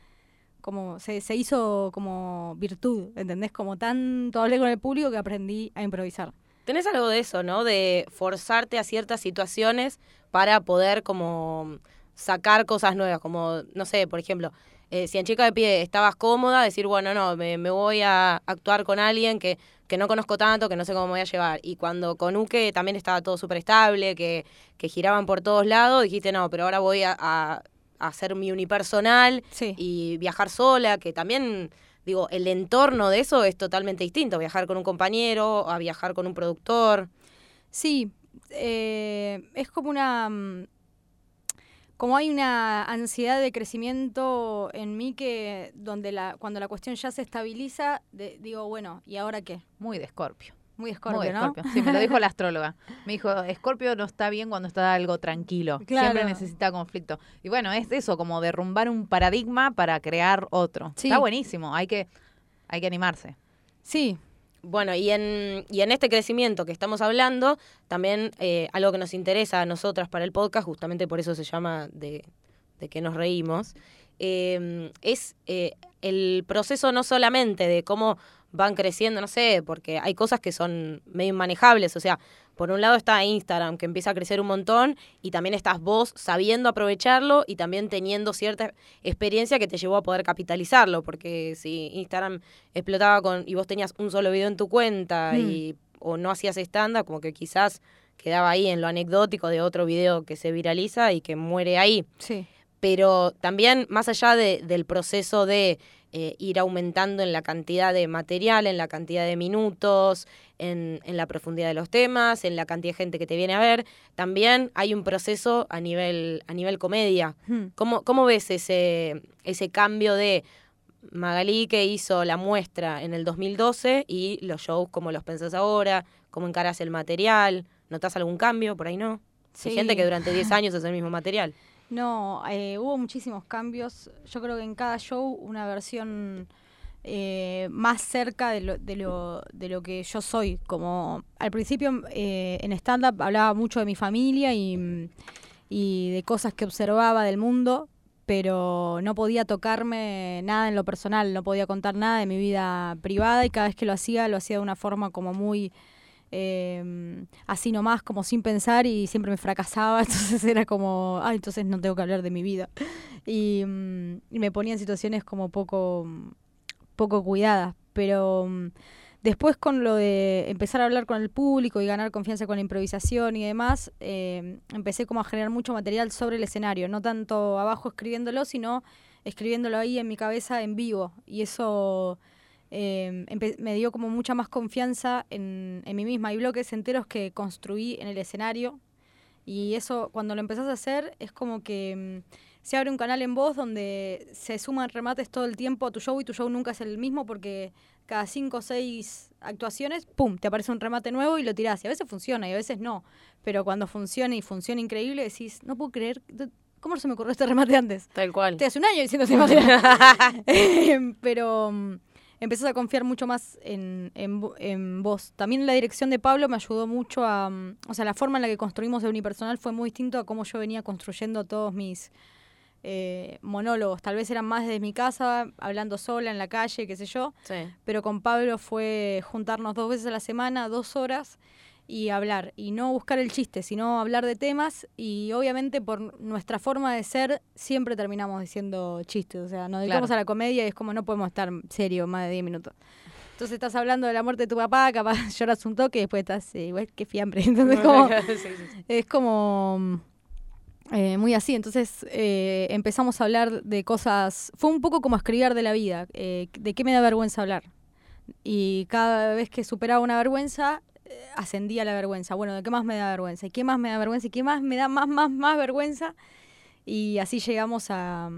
como, se, se hizo como virtud, ¿entendés? Como tanto hablé con el público que aprendí a improvisar. Tenés algo de eso, ¿no? De forzarte a ciertas situaciones para poder como sacar cosas nuevas, como, no sé, por ejemplo, eh, si en Chica de Pie estabas cómoda, decir, bueno, no, me, me voy a actuar con alguien que, que no conozco tanto, que no sé cómo me voy a llevar. Y cuando con Uke también estaba todo súper estable, que, que giraban por todos lados, dijiste, no, pero ahora voy a, a- a hacer mi unipersonal Sí. y viajar sola, que también, digo, el entorno de eso es totalmente distinto, viajar con un compañero, a viajar con un productor. Sí, eh, es como una... Como hay una ansiedad de crecimiento en mí que donde la, cuando la cuestión ya se estabiliza, de- digo, bueno, ¿y ahora qué? Muy de Escorpio. Muy escorpio, Muy de ¿no? Escorpio. Sí, me lo dijo la astróloga. Me dijo, Escorpio no está bien cuando está algo tranquilo. Claro. Siempre necesita conflicto. Y bueno, es eso, como derrumbar un paradigma para crear otro. Sí. Está buenísimo, hay que, hay que animarse. Sí, Bueno, y en, y en este crecimiento que estamos hablando, también eh, algo que nos interesa a nosotras para el podcast, justamente por eso se llama de, de que nos reímos, eh, es eh, el proceso no solamente de cómo van creciendo, no sé, porque hay cosas que son medio inmanejables, o sea, por un lado está Instagram, que empieza a crecer un montón, y también estás vos sabiendo aprovecharlo y también teniendo cierta experiencia que te llevó a poder capitalizarlo, porque si Instagram explotaba con y vos tenías un solo video en tu cuenta y o no hacías estándar, como que quizás quedaba ahí en lo anecdótico de otro video que se viraliza y que muere ahí. Sí. pero también más allá de- del proceso de eh, ir aumentando en la cantidad de material, en la cantidad de minutos, en, en la profundidad de los temas, en la cantidad de gente que te viene a ver, también hay un proceso a nivel, a nivel comedia. Hmm. ¿Cómo, cómo ves ese, ese cambio de Magalí que hizo la muestra en el 2012 y los shows como los pensás ahora? ¿Cómo encaras el material? ¿Notas algún cambio? Por ahí no. Hay gente que durante 10 años hace el mismo material. No, eh, hubo muchísimos cambios. Yo creo que en cada show una versión eh, más cerca de lo, de, lo, de lo que yo soy. Como al principio eh, en stand-up hablaba mucho de mi familia y, y de cosas que observaba del mundo, pero no podía tocarme nada en lo personal, no podía contar nada de mi vida privada y cada vez que lo hacía lo hacía de una forma como muy eh, así nomás, como sin pensar y siempre me fracasaba, entonces era como, ay, entonces no tengo que hablar de mi vida. Y, y me ponía en situaciones como poco, poco cuidadas, pero mm, después con lo de empezar a hablar con el público y ganar confianza con la improvisación y demás, empecé como a generar mucho material sobre el escenario, no tanto abajo escribiéndolo, sino escribiéndolo ahí en mi cabeza en vivo. Y eso eh, empe- me dio como mucha más confianza en, en mí misma. Hay bloques enteros que construí en el escenario Y eso, cuando lo empezás a hacer, es como que mm, se abre un canal en voz donde se suman remates todo el tiempo a tu show y tu show nunca es el mismo porque cada cinco o seis actuaciones, ¡pum!, te aparece un remate nuevo y lo tirás. Y a veces funciona y a veces no. Pero cuando funciona y funciona increíble, decís, no puedo creer, ¿cómo se me ocurrió este remate antes? Tal cual. Te hace un año diciendo ese. Em, Pero empezás a confiar mucho más en, en, en vos. También la dirección de Pablo me ayudó mucho a... mm, O sea, la forma en la que construimos el unipersonal fue muy distinto a cómo yo venía construyendo todos mis eh, monólogos. Tal vez eran más desde mi casa, hablando sola en la calle, qué sé yo. Sí. Pero con Pablo fue juntarnos dos veces a la semana, dos horas, y hablar. Y no buscar el chiste, sino hablar de temas. Y obviamente por nuestra forma de ser, siempre terminamos diciendo chistes. O sea, nos dedicamos Claro. a la comedia y es como no podemos estar serio más de 10 minutos. Entonces estás hablando de la muerte de tu papá, capaz lloras un toque y después estás eh, igual que fiambre. Entonces como, Sí, sí, sí. es como eh, muy así. Entonces eh, empezamos a hablar de cosas. Fue un poco como escribir de la vida. eh, de qué me da vergüenza hablar. Y cada vez que superaba una vergüenza, ascendía la vergüenza. Bueno, ¿de qué más me da vergüenza? ¿Y qué más me da vergüenza? ¿Y qué más me da más, más, más vergüenza? Y así llegamos a,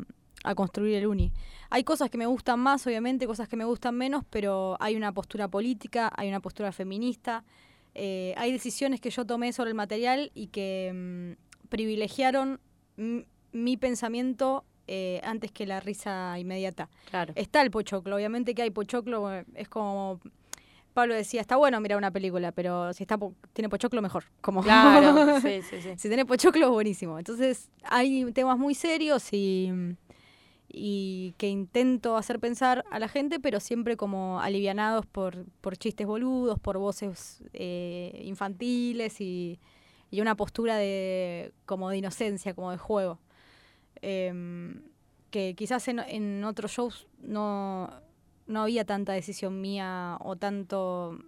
a construir el uni. Hay cosas que me gustan más, obviamente, cosas que me gustan menos, pero hay una postura política, hay una postura feminista, eh, hay decisiones que yo tomé sobre el material y que mm, privilegiaron mi pensamiento eh, antes que la risa inmediata. Claro. Está el pochoclo, obviamente que hay pochoclo, eh, es como Pablo decía, está bueno mirar una película, pero si está po- tiene pochoclo mejor. Como Claro, sí, sí, sí. si tiene pochoclo es buenísimo. Entonces hay temas muy serios y, y que intento hacer pensar a la gente, pero siempre como alivianados por, por chistes boludos, por voces eh, infantiles y, y una postura de como de inocencia, como de juego. Em, que quizás en, en otros shows no, no había tanta decisión mía o tanto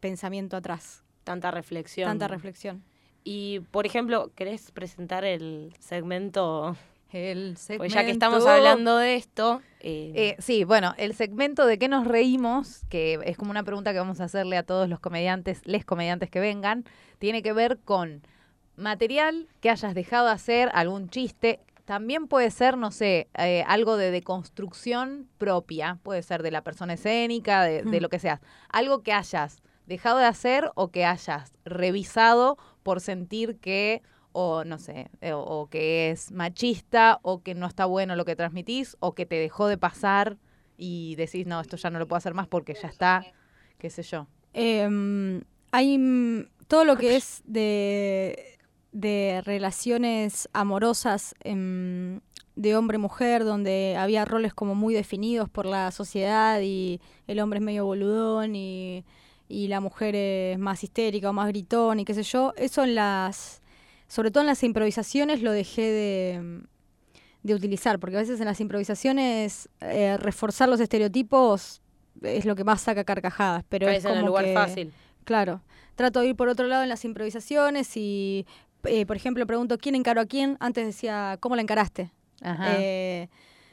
pensamiento atrás, Tanta reflexión. tanta reflexión. Y, por ejemplo, ¿querés presentar el segmento? El segmento. Pues ya que estamos hablando de esto. eh, Eh, sí, bueno, el segmento de qué nos reímos, que es como una pregunta que vamos a hacerle a todos los comediantes, les comediantes que vengan, tiene que ver con material que hayas dejado de hacer, algún chiste. También puede ser, no sé, eh, algo de deconstrucción propia, puede ser de la persona escénica, de, de lo que sea. Algo que hayas dejado de hacer o que hayas revisado por sentir que, o no sé, eh, o, o que es machista, o que no está bueno lo que transmitís, o que te dejó de pasar y decís, no, esto ya no lo puedo hacer más porque ya está, qué sé yo. Em, hay todo lo que es de, de relaciones amorosas em, de hombre-mujer, donde había roles como muy definidos por la sociedad y el hombre es medio boludón y, y la mujer es más histérica o más gritón y qué sé yo. Eso en las, sobre todo en las improvisaciones lo dejé de, de utilizar, porque a veces en las improvisaciones eh, reforzar los estereotipos es lo que más saca carcajadas, pero caes es en como el lugar que- fácil. Claro. Trato de ir por otro lado en las improvisaciones y, eh, por ejemplo, pregunto quién encaró a quién. Antes decía, ¿cómo la encaraste? Ajá. Eh,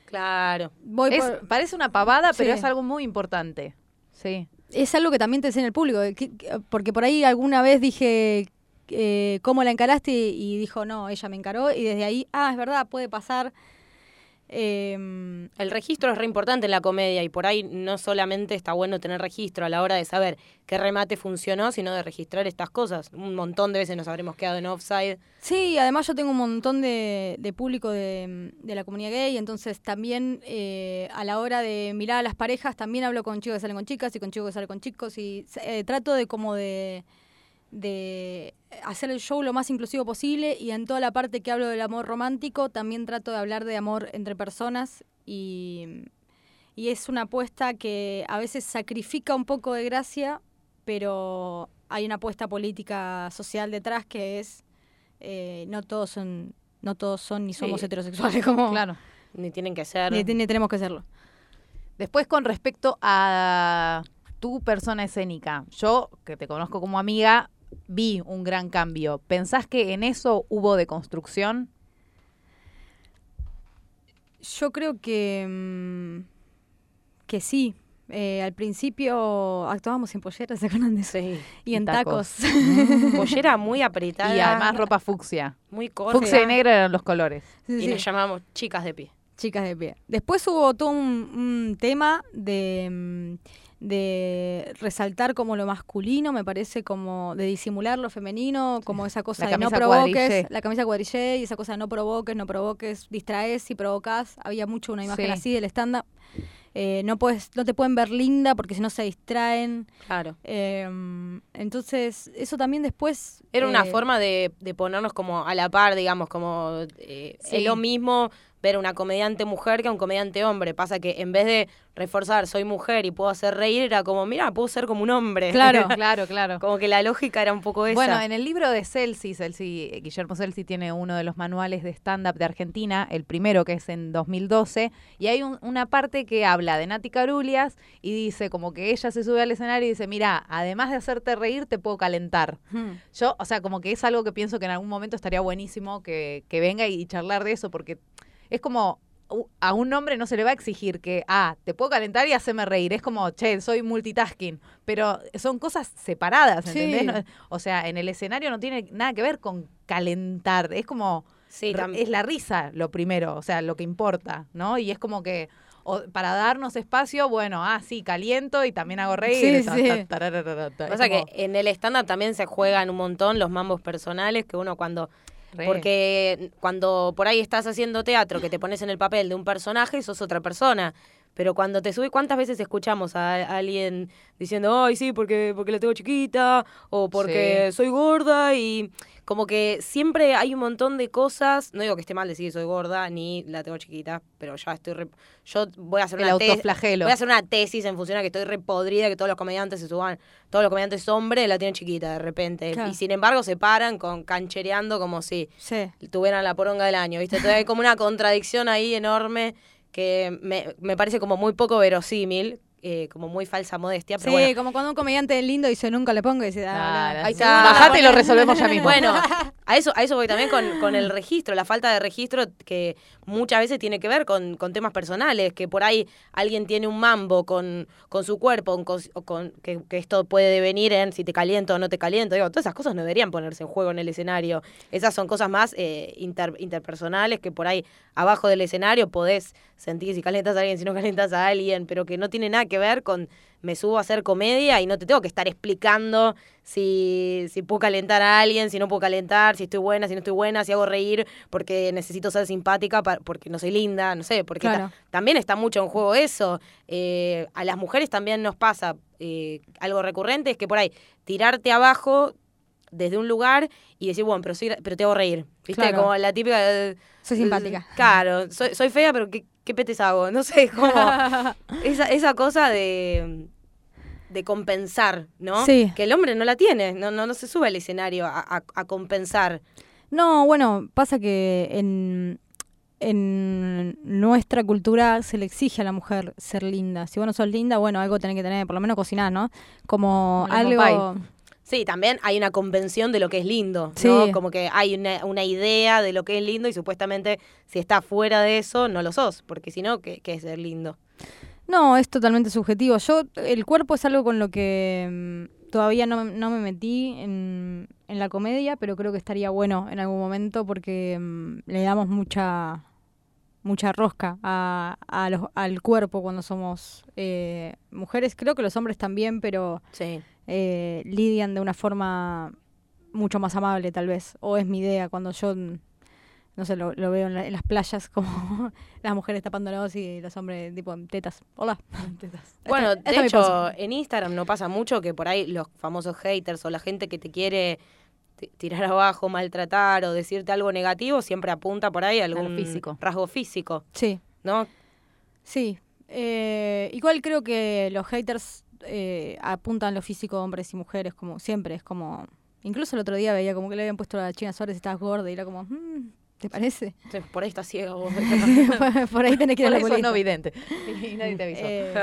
Claro. voy Es- por- parece una pavada, pero es algo muy importante. Sí. es algo que también te enseña el público, porque por ahí alguna vez dije, eh, ¿cómo la encaraste? Y dijo, no, ella me encaró. Y desde ahí, ah, es verdad, puede pasar. Em, El registro es re importante en la comedia y por ahí no solamente está bueno tener registro a la hora de saber qué remate funcionó, sino de registrar estas cosas. Un montón de veces nos habremos quedado en offside. Sí, además yo tengo un montón de, de público de, de la comunidad gay, entonces también eh, a la hora de mirar a las parejas, también hablo con chicos que salen con chicas y con chicos que salen con chicos y eh, trato de como de hacer el show lo más inclusivo posible y en toda la parte que hablo del amor romántico también trato de hablar de amor entre personas y, y es una apuesta que a veces sacrifica un poco de gracia, pero hay una apuesta política social detrás que es eh, no todos son no todos son ni somos Sí. heterosexuales como Claro. Ni tienen que ser. ni, ni tenemos que serlo. Después, con respecto a tu persona escénica, yo, que te conozco como amiga, vi un gran cambio. ¿Pensás que en eso hubo deconstrucción? Yo creo que mm, que sí, Eh, al principio actuábamos sin polleras, ¿se acuerdan de eso? Sí. Y en tacos. tacos. Pollera muy apretada. Y además ropa fucsia. muy corta. Fucsia y negra eran los colores. Sí, Y sí. nos llamamos chicas de pie. Chicas de pie. Después hubo todo un, un tema de, mm, de resaltar como lo masculino, me parece como de disimular lo femenino, como esa cosa de no provoques, la camisa cuadrillé y esa cosa de no provoques, no provoques, distraes y provocas. Había mucho una imagen Sí. así del stand-up. Eh, no, puedes, no te pueden ver linda porque si no se distraen. Claro. Eh, entonces, eso también después... Era una eh, forma de, de ponernos como a la par, digamos, como eh, Sí. es lo mismo ver una comediante mujer que a un comediante hombre. Pasa que en vez de reforzar soy mujer y puedo hacer reír, era como, mira, puedo ser como un hombre. Claro. claro, claro. como que la lógica era un poco esa. Bueno, en el libro de Celsi, Celsi, Guillermo Celsi tiene uno de los manuales de stand-up de Argentina, el primero que es en 2012, y hay un- una parte que habla de Nati Carulias y dice como que ella se sube al escenario y dice, mira, además de hacerte reír, te puedo calentar. hmm. Yo, o sea, como que es algo que pienso que en algún momento estaría buenísimo que, que venga y charlar de eso, porque es como a un hombre no se le va a exigir que, ah, te puedo calentar y hacerme reír. Es como, che, soy multitasking. Pero son cosas separadas, Sí. ¿entendés? No- o sea, en el escenario no tiene nada que ver con calentar. Es como, sí, es la risa lo primero, o sea, lo que importa, ¿no? Y es como que, o- para darnos espacio, bueno, ah, sí, caliento y también hago reír. Sí, sí. Pasa que como, en el stand-up también se juegan un montón los mambos personales que uno cuando Porque cuando por ahí estás haciendo teatro, que te pones en el papel de un personaje, sos otra persona. Pero cuando te subes, ¿cuántas veces escuchamos a, a alguien diciendo, ay, sí, porque, porque la tengo chiquita, o porque soy gorda? Y como que siempre hay un montón de cosas. No digo que esté mal decir soy gorda, ni la tengo chiquita, pero ya estoy. re- yo voy a hacer el una tesis. Voy a hacer una tesis en función a que estoy repodrida, que todos los comediantes se suban, todos los comediantes hombres la tienen chiquita de repente. Claro. Y sin embargo se paran con canchereando como si Sí. tuvieran la poronga del año, ¿viste? Entonces hay como una contradicción ahí enorme que me, me parece como muy poco verosímil, eh, como muy falsa modestia, pero Sí, bueno. como cuando un comediante es lindo y yo nunca le pongo y dice, ah, ahí está. Bajate y lo resolvemos ya mismo. Bueno, a eso, a eso voy también con, con el registro, la falta de registro que muchas veces tiene que ver con, con temas personales, que por ahí alguien tiene un mambo con, con su cuerpo, con, con- que, esto puede devenir en si te caliento o no te caliento. Digo, todas esas cosas no deberían ponerse en juego en el escenario. Esas son cosas más eh, inter- interpersonales que por ahí abajo del escenario podés sentir si calientas a alguien, si no calientas a alguien, pero que no tiene nada que ver con me subo a hacer comedia y no te tengo que estar explicando si, si puedo calentar a alguien, si no puedo calentar, si estoy buena, si no estoy buena, si hago reír porque necesito ser simpática, pa- porque no soy linda, no sé, porque Claro. ta- también está mucho en juego eso. Eh, a las mujeres también nos pasa eh, algo recurrente, es que por ahí tirarte abajo desde un lugar y decir, bueno, pero, soy- pero te hago reír. ¿Viste? Claro. Como la típica... Soy simpática. Claro, soy, soy fea, pero ¿qué, qué petes hago? No sé, como esa, esa cosa de, de compensar, ¿no? Sí. Que el hombre no la tiene, no, no, no se sube al escenario a, a- a compensar. No, bueno, pasa que en, en nuestra cultura se le exige a la mujer ser linda. Si vos no sos linda, bueno, algo tenés que tener, por lo menos cocinar, ¿no? Como algo... Sí, también hay una convención de lo que es lindo, Sí. ¿no? Como que hay una, una idea de lo que es lindo y supuestamente si estás fuera de eso no lo sos, porque si no, ¿qué, qué es ser lindo? No, es totalmente subjetivo. Yo, el cuerpo es algo con lo que mm, todavía no, me- no me metí en, en la comedia, pero creo que estaría bueno en algún momento porque mm, le damos mucha mucha rosca a, a los- al cuerpo cuando somos eh, mujeres. Creo que los hombres también, pero Sí. eh, lidian de una forma mucho más amable tal vez. O es mi idea cuando yo, mm, no sé, lo, lo veo en, la- en las playas como las mujeres tapándolos y los hombres tipo en tetas. Hola. tetas. Bueno, Esta- esta de hecho, en Instagram no pasa mucho que por ahí los famosos haters o la gente que te quiere ti- tirar abajo, maltratar o decirte algo negativo siempre apunta por ahí a algún físico. rasgo físico, Sí, ¿no? sí. Eh, igual creo que los haters eh, apuntan lo físico hombres y mujeres, como siempre. Es como. Incluso el otro día veía como que le habían puesto a la China Suárez, estabas gorda, y era como, "Mm, ¿te parece? Sí, Por ahí estás ciego vos. Por ahí tenés que ir Por a la eso oculista. no vidente. Y nadie te avisó. Eh,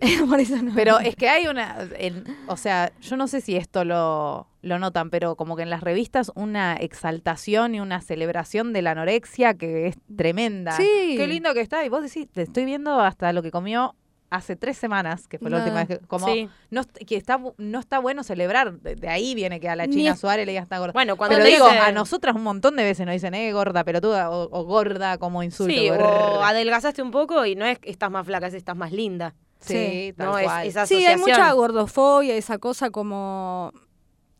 por eso no. Pero es que hay una, en- o sea, yo no sé si esto lo, lo notan, pero como que en las revistas una exaltación y una celebración de la anorexia que es tremenda. Sí. Qué lindo que está. Y vos decís, te estoy viendo hasta lo que comió hace tres semanas, que fue la No. última vez que, como, Sí. no, que está, no está bueno celebrar. De, de ahí viene que a la China Suárez le diga está gorda. Bueno, cuando Pero digo, dicen- a nosotras un montón de veces nos dicen, eh, gorda, pelotuda, o, o gorda como insulto. Sí, o adelgazaste un poco y no es que estás más flaca, es estás más linda. Sí, Sí. tal no, es esa Sí, hay mucha gordofobia, esa cosa como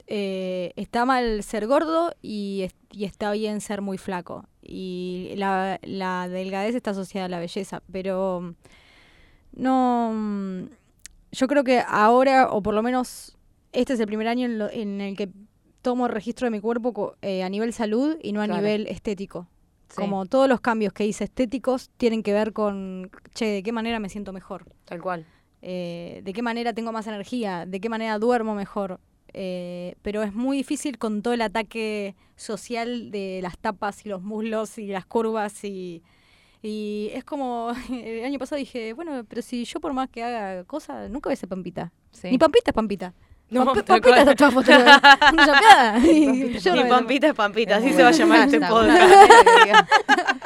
eh, está mal ser gordo y, es- y está bien ser muy flaco. Y la, la delgadez está asociada a la belleza, pero no... mm, Yo creo que ahora, o por lo menos este es el primer año en, lo- en el que tomo registro de mi cuerpo eh, a nivel salud y no a Claro. nivel estético. Sí. Como todos los cambios que hice estéticos tienen que ver con, che, ¿de qué manera me siento mejor? Tal cual. eh, de qué manera tengo más energía, de qué manera duermo mejor. eh, pero es muy difícil con todo el ataque social de las tapas y los muslos y las curvas y, y es como el año pasado dije, bueno, pero si yo por más que haga cosas, nunca voy a ser Pampita. Sí. Ni Pampita es Pampita. No, Pampita foto- yo Ni Pampita es Pampita, Es así se va a llamar este podcast.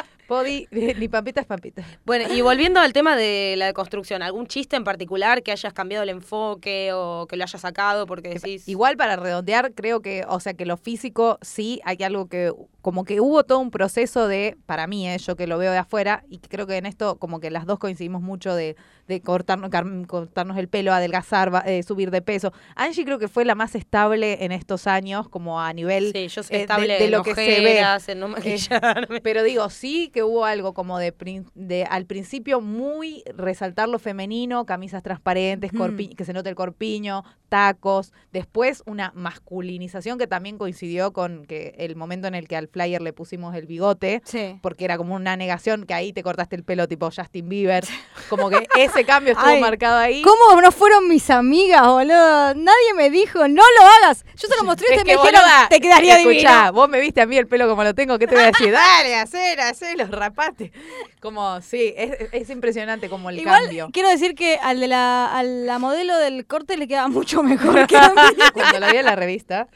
Podi, ni es pampita. Bueno, y volviendo al tema de la deconstrucción, ¿algún chiste en particular que hayas cambiado el enfoque o que lo hayas sacado porque decís... Igual para redondear, creo que, o sea, que lo físico sí hay algo que, como que hubo todo un proceso de, para mí, eh, yo que lo veo de afuera, y creo que en esto como que las dos coincidimos mucho de, de cortarnos, el pelo, adelgazar, eh, subir de peso. Angie creo que fue la más estable en estos años, como a nivel... Sí, yo soy eh, de- estable de en lo que se ve. en no maquillarme. Pero digo, sí que hubo algo como de, de al principio muy resaltar lo femenino, camisas transparentes, que se note el corpiño, tacos. Después una masculinización que también coincidió con que el momento en el que al flyer le pusimos el bigote, Sí. porque era como una negación que ahí te cortaste el pelo tipo Justin Bieber. Como que ese cambio estuvo Ay, marcado ahí. ¿Cómo no fueron mis amigas, boludo? Nadie me dijo, no lo hagas. Yo se lo mostré y que, me dijeron, te quedaría escuchá, divino. vos me viste a mí el pelo como lo tengo, ¿qué te voy a decir? Dale, hacer, hacer, rapate. Como, sí, es, es impresionante como el Igual cambio. quiero decir que al de la, a la modelo del corte le queda mucho mejor que a mí. Cuando lo vi en la revista.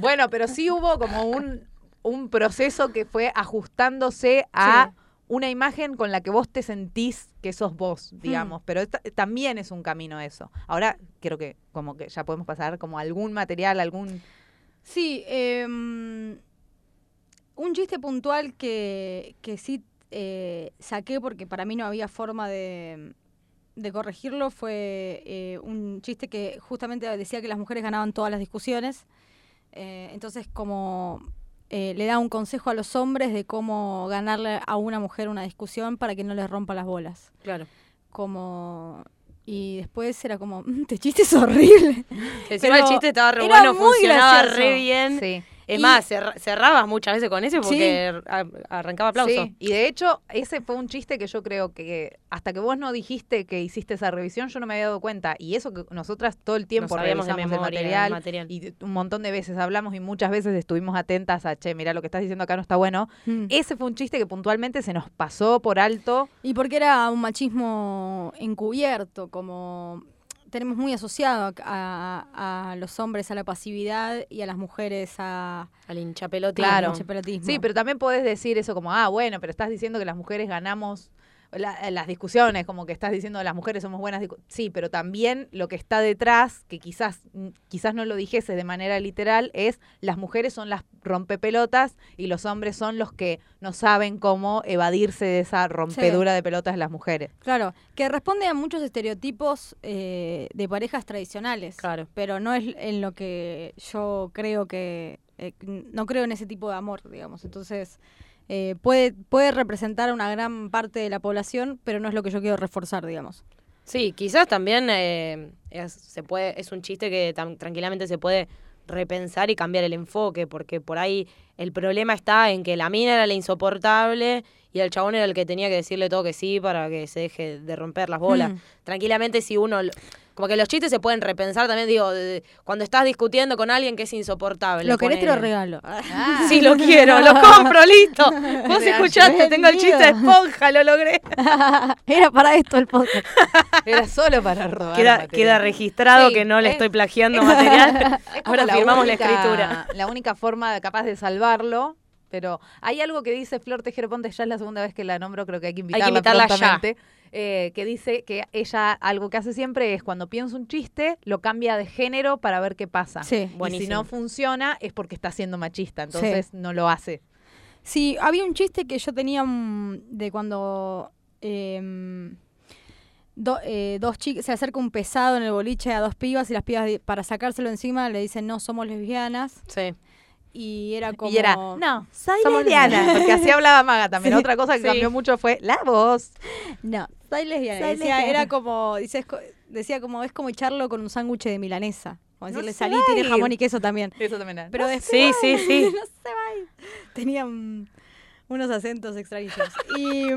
Bueno, pero sí hubo como un, un proceso que fue ajustándose a Sí. una imagen con la que vos te sentís que sos vos, Hmm. digamos. Pero esta- también es un camino eso. Ahora creo que como que ya podemos pasar como algún material, algún... Sí, em, un chiste puntual que, que sí eh, saqué porque para mí no había forma de, de corregirlo fue eh, un chiste que justamente decía que las mujeres ganaban todas las discusiones. Eh, entonces, como eh, le da un consejo a los hombres de cómo ganarle a una mujer una discusión para que no les rompa las bolas. Claro. Como... Y después era como, "Mm, este chiste es horrible. Encima Pero el chiste estaba re bueno, funcionaba gracioso. re bien. Sí. Es Y- más, cerra- cerrabas muchas veces con ese porque Sí. arrancaba aplauso. Sí, y de hecho, ese fue un chiste que yo creo que hasta que vos no dijiste que hiciste esa revisión, yo no me había dado cuenta. Y eso que nosotras todo el tiempo Nos sabíamos de revisamos el memoria el material, material. y un montón de veces hablamos y muchas veces estuvimos atentas a, che, mira, lo que estás diciendo acá no está bueno. Mm. Ese fue un chiste que puntualmente se nos pasó por alto. Y porque era un machismo encubierto, como tenemos muy asociado a, a- a los hombres a la pasividad y a las mujeres a Al hinchapelotismo. Claro. Sí, pero también podés decir eso como, ah, bueno, pero estás diciendo que las mujeres ganamos la- las discusiones, como que estás diciendo las mujeres somos buenas. discu-". Sí, pero también lo que está detrás, que quizás, mm, quizás no lo dijese de manera literal, es las mujeres son las rompepelotas y los hombres son los que no saben cómo evadirse de esa rompedura de pelotas de las mujeres. Claro, que responde a muchos estereotipos eh, de parejas tradicionales. Claro. Pero no es en lo que yo creo que. eh, no creo en ese tipo de amor, digamos. Entonces, eh, puede, puede representar a una gran parte de la población, pero no es lo que yo quiero reforzar, digamos. Sí, quizás también eh, es, se puede, es un chiste que tan- tranquilamente se puede repensar y cambiar el enfoque, porque por ahí el problema está en que la mina era la insoportable y el chabón era el que tenía que decirle todo que sí para que se deje de romper las bolas. Mm. Tranquilamente si uno... Como que los chistes se pueden repensar también, digo, de- cuando estás discutiendo con alguien que es insoportable. Lo querés, te lo regalo. Sí, lo quiero, lo compro, listo. Vos escuchaste, tengo el chiste de esponja, lo logré. Era para esto el podcast. Era solo para robar. Queda, registrado Sí, que no le es- estoy plagiando material. Es Ahora firmamos única- la escritura. La única forma capaz de salvarlo, Pero hay algo que dice Flor Tejero Ponte, ya es la segunda vez que la nombro, creo que hay que que invitarla, invitarla ya. prontamente, eh, que dice que ella algo que hace siempre es cuando piensa un chiste, lo cambia de género para ver qué pasa. Sí. Y si no funciona es porque está siendo machista, entonces no lo hace. Sí, había un chiste que yo tenía mm, de cuando em, do- eh, dos chicas se acerca un pesado en el boliche a dos pibas y las pibas para sacárselo encima le dicen no somos lesbianas Sí. Y era como Y era, no, soy Somos lesbiana, porque así hablaba Maga también. Sí, Otra cosa que sí. cambió mucho fue la voz. no soy lesbiana Soy Decía, lesbiana. era como dice, decía como es como echarlo con un sándwich de milanesa como No decirle salí tiene ir". jamón y queso también Eso también era. pero después Sí, sí, sí. no se va tenían unos acentos extraños y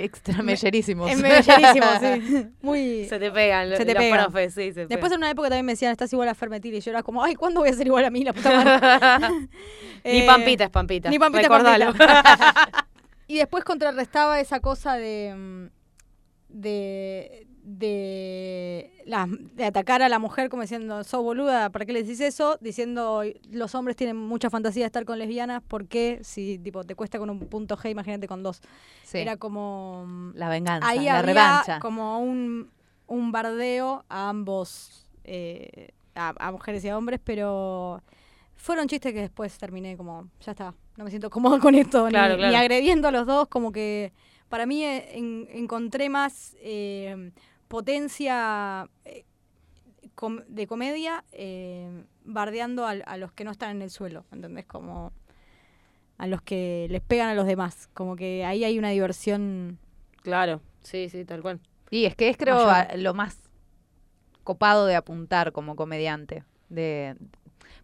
mm, Extra mellerísimos. sí muy Se te pegan Se te los pegan. profes, sí, se Después pegan. en una época también me decían, estás igual a Fermetil. Y yo era como, ay, ¿cuándo voy a ser igual a mí, la puta madre? Ni Eh, Pampita es Pampita. Ni Pampita es recordalo. Pampita. Y después contrarrestaba esa cosa de. mm, de. De, la- de atacar a la mujer como diciendo, sos boluda, ¿para qué le decís eso? Diciendo, los hombres tienen mucha fantasía de estar con lesbianas, ¿por qué? Si tipo te cuesta con un punto G, imagínate con dos. Sí, Era como. la venganza, ahí la había revancha. como un, un bardeo a ambos, eh, a, a mujeres y a hombres, pero fueron chistes que después terminé como, ya está, no me siento cómodo con esto, ni- Claro, ni, claro. agrediendo a los dos, como que para mí eh, en- encontré más eh, potencia eh, com- de comedia eh, bardeando al- a, los que no están en el suelo, ¿entendés? Como a los que les pegan a los demás, como que ahí hay una diversión Claro, sí, sí, tal cual. Y es que es creo a- lo más copado de apuntar como comediante. De,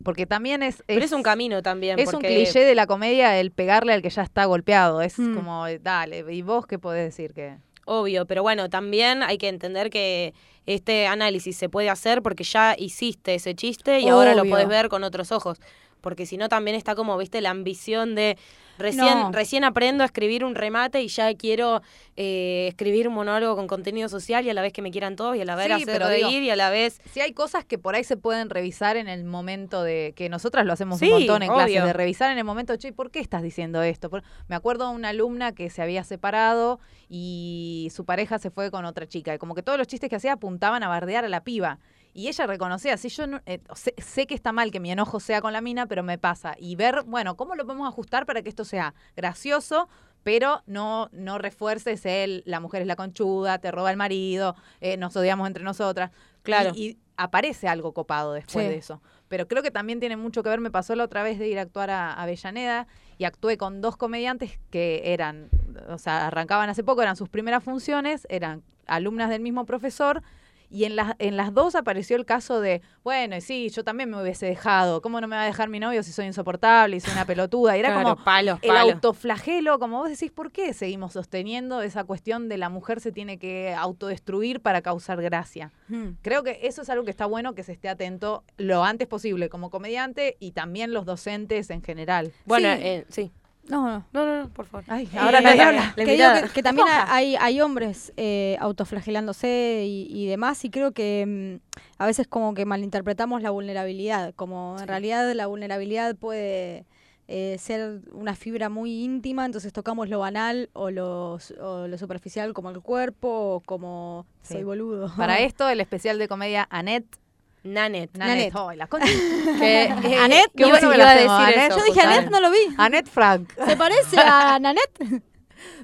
porque también es, Pero es un camino también. es un porque- cliché de la comedia el pegarle al que ya está golpeado. Es Mm. como, dale, ¿y vos qué podés decir? que Obvio, pero bueno, también hay que entender que este análisis se puede hacer porque ya hiciste ese chiste y ahora lo podés ver con otros ojos. Porque si no, también está como, viste, la ambición de recién, No. recién aprendo a escribir un remate y ya quiero eh, escribir un monólogo con contenido social y a la vez que me quieran todos y a la vez Sí, hacer reír digo- y a la vez. Si hay cosas que por ahí se pueden revisar en el momento de que nosotras lo hacemos Sí, un montón en clases, de revisar en el momento, che, ¿por qué estás diciendo esto? Por- me acuerdo de una alumna que se había separado y su pareja se fue con otra chica. Y como que todos los chistes que hacía apuntaban a bardear a la piba. Y ella reconocía, si yo no- eh, sé, sé que está mal que mi enojo sea con la mina, pero me pasa. Y ver, bueno, ¿cómo lo podemos ajustar para que esto sea gracioso? pero no, no refuerces el la mujer es la conchuda, te roba el marido, eh, nos odiamos entre nosotras. Claro. Y, y aparece algo copado después Sí. de eso. Pero creo que también tiene mucho que ver, me pasó la otra vez de ir a actuar a a Avellaneda y actué con dos comediantes que eran, o sea, arrancaban hace poco, eran sus primeras funciones, eran alumnas del mismo profesor. Y en las, en las dos apareció el caso de, bueno, y sí, yo también me hubiese dejado. ¿Cómo no me va a dejar mi novio si soy insoportable y soy una pelotuda? Y era Claro, como, palos, el palos. autoflagelo, como vos decís, ¿por qué seguimos sosteniendo esa cuestión de la mujer se tiene que autodestruir para causar gracia? Hmm. Creo que eso es algo que está bueno que se esté atento lo antes posible como comediante y también los docentes en general. Bueno, Sí. eh, sí. No, no. No, no, no, por favor. Ay, Eh, ahora nadie habla. La que digo invitada. que, que también hay, hay hombres eh, autoflagelándose y, y demás, y creo que mm, a veces como que malinterpretamos la vulnerabilidad, como en realidad la vulnerabilidad puede eh, ser una fibra muy íntima, entonces tocamos lo banal o lo, o lo superficial como el cuerpo o como Sí. soy boludo. Para esto, el especial de comedia Annette. Nanet. Nanette. Nanette. Ay, la concha. Que, eh, Annette, qué yo bueno iba que a a decir decir Annette. eso. Yo dije. Anet, no lo vi. Annette Frank. ¿Se parece a Nanette?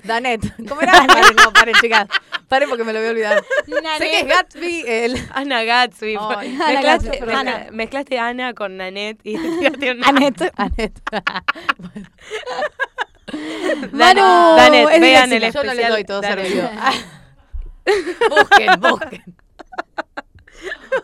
Danette. ¿Cómo era? Paren, no, paren, chicas. Paren porque me lo voy a olvidar. Sé que es Gatsby, el... Ana Gatsby. Ana mezclaste, Ana. mezclaste Ana con Nanette y tiraste un Annette. Annette. Bueno, Manu, Danet, es vean el yo especial. no les doy todo Danet. servido. busquen, busquen.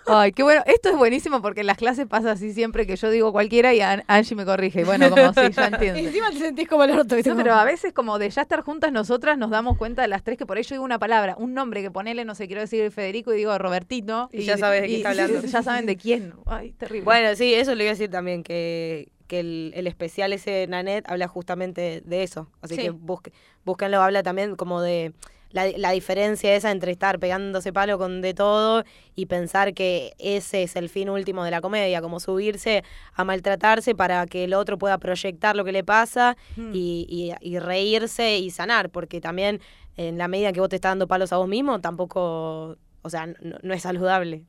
Ay, qué bueno. Esto es buenísimo porque en las clases pasa así siempre que yo digo cualquiera y An- Angie me corrige. Y bueno, como sí, ya Y entiendo. encima te sentís como el orto. No, pero a veces como de ya estar juntas nosotras nos damos cuenta de las tres que por ahí yo digo una palabra, un nombre que ponele, no sé, quiero decir Federico y digo Robertito. Y ya sabes de quién está hablando. Ya saben de quién. Ay, terrible. Bueno, sí, eso lo iba a decir también, que, que el, el especial ese de Nanette habla justamente de eso. Así Sí. que busque, búsquenlo, habla también como de la, la diferencia esa entre estar pegándose palo con de todo y pensar que ese es el fin último de la comedia, como subirse a maltratarse para que el otro pueda proyectar lo que le pasa Hmm. y, y- y reírse y sanar, porque también en la medida que vos te estás dando palos a vos mismo, tampoco, o sea, no, no es saludable.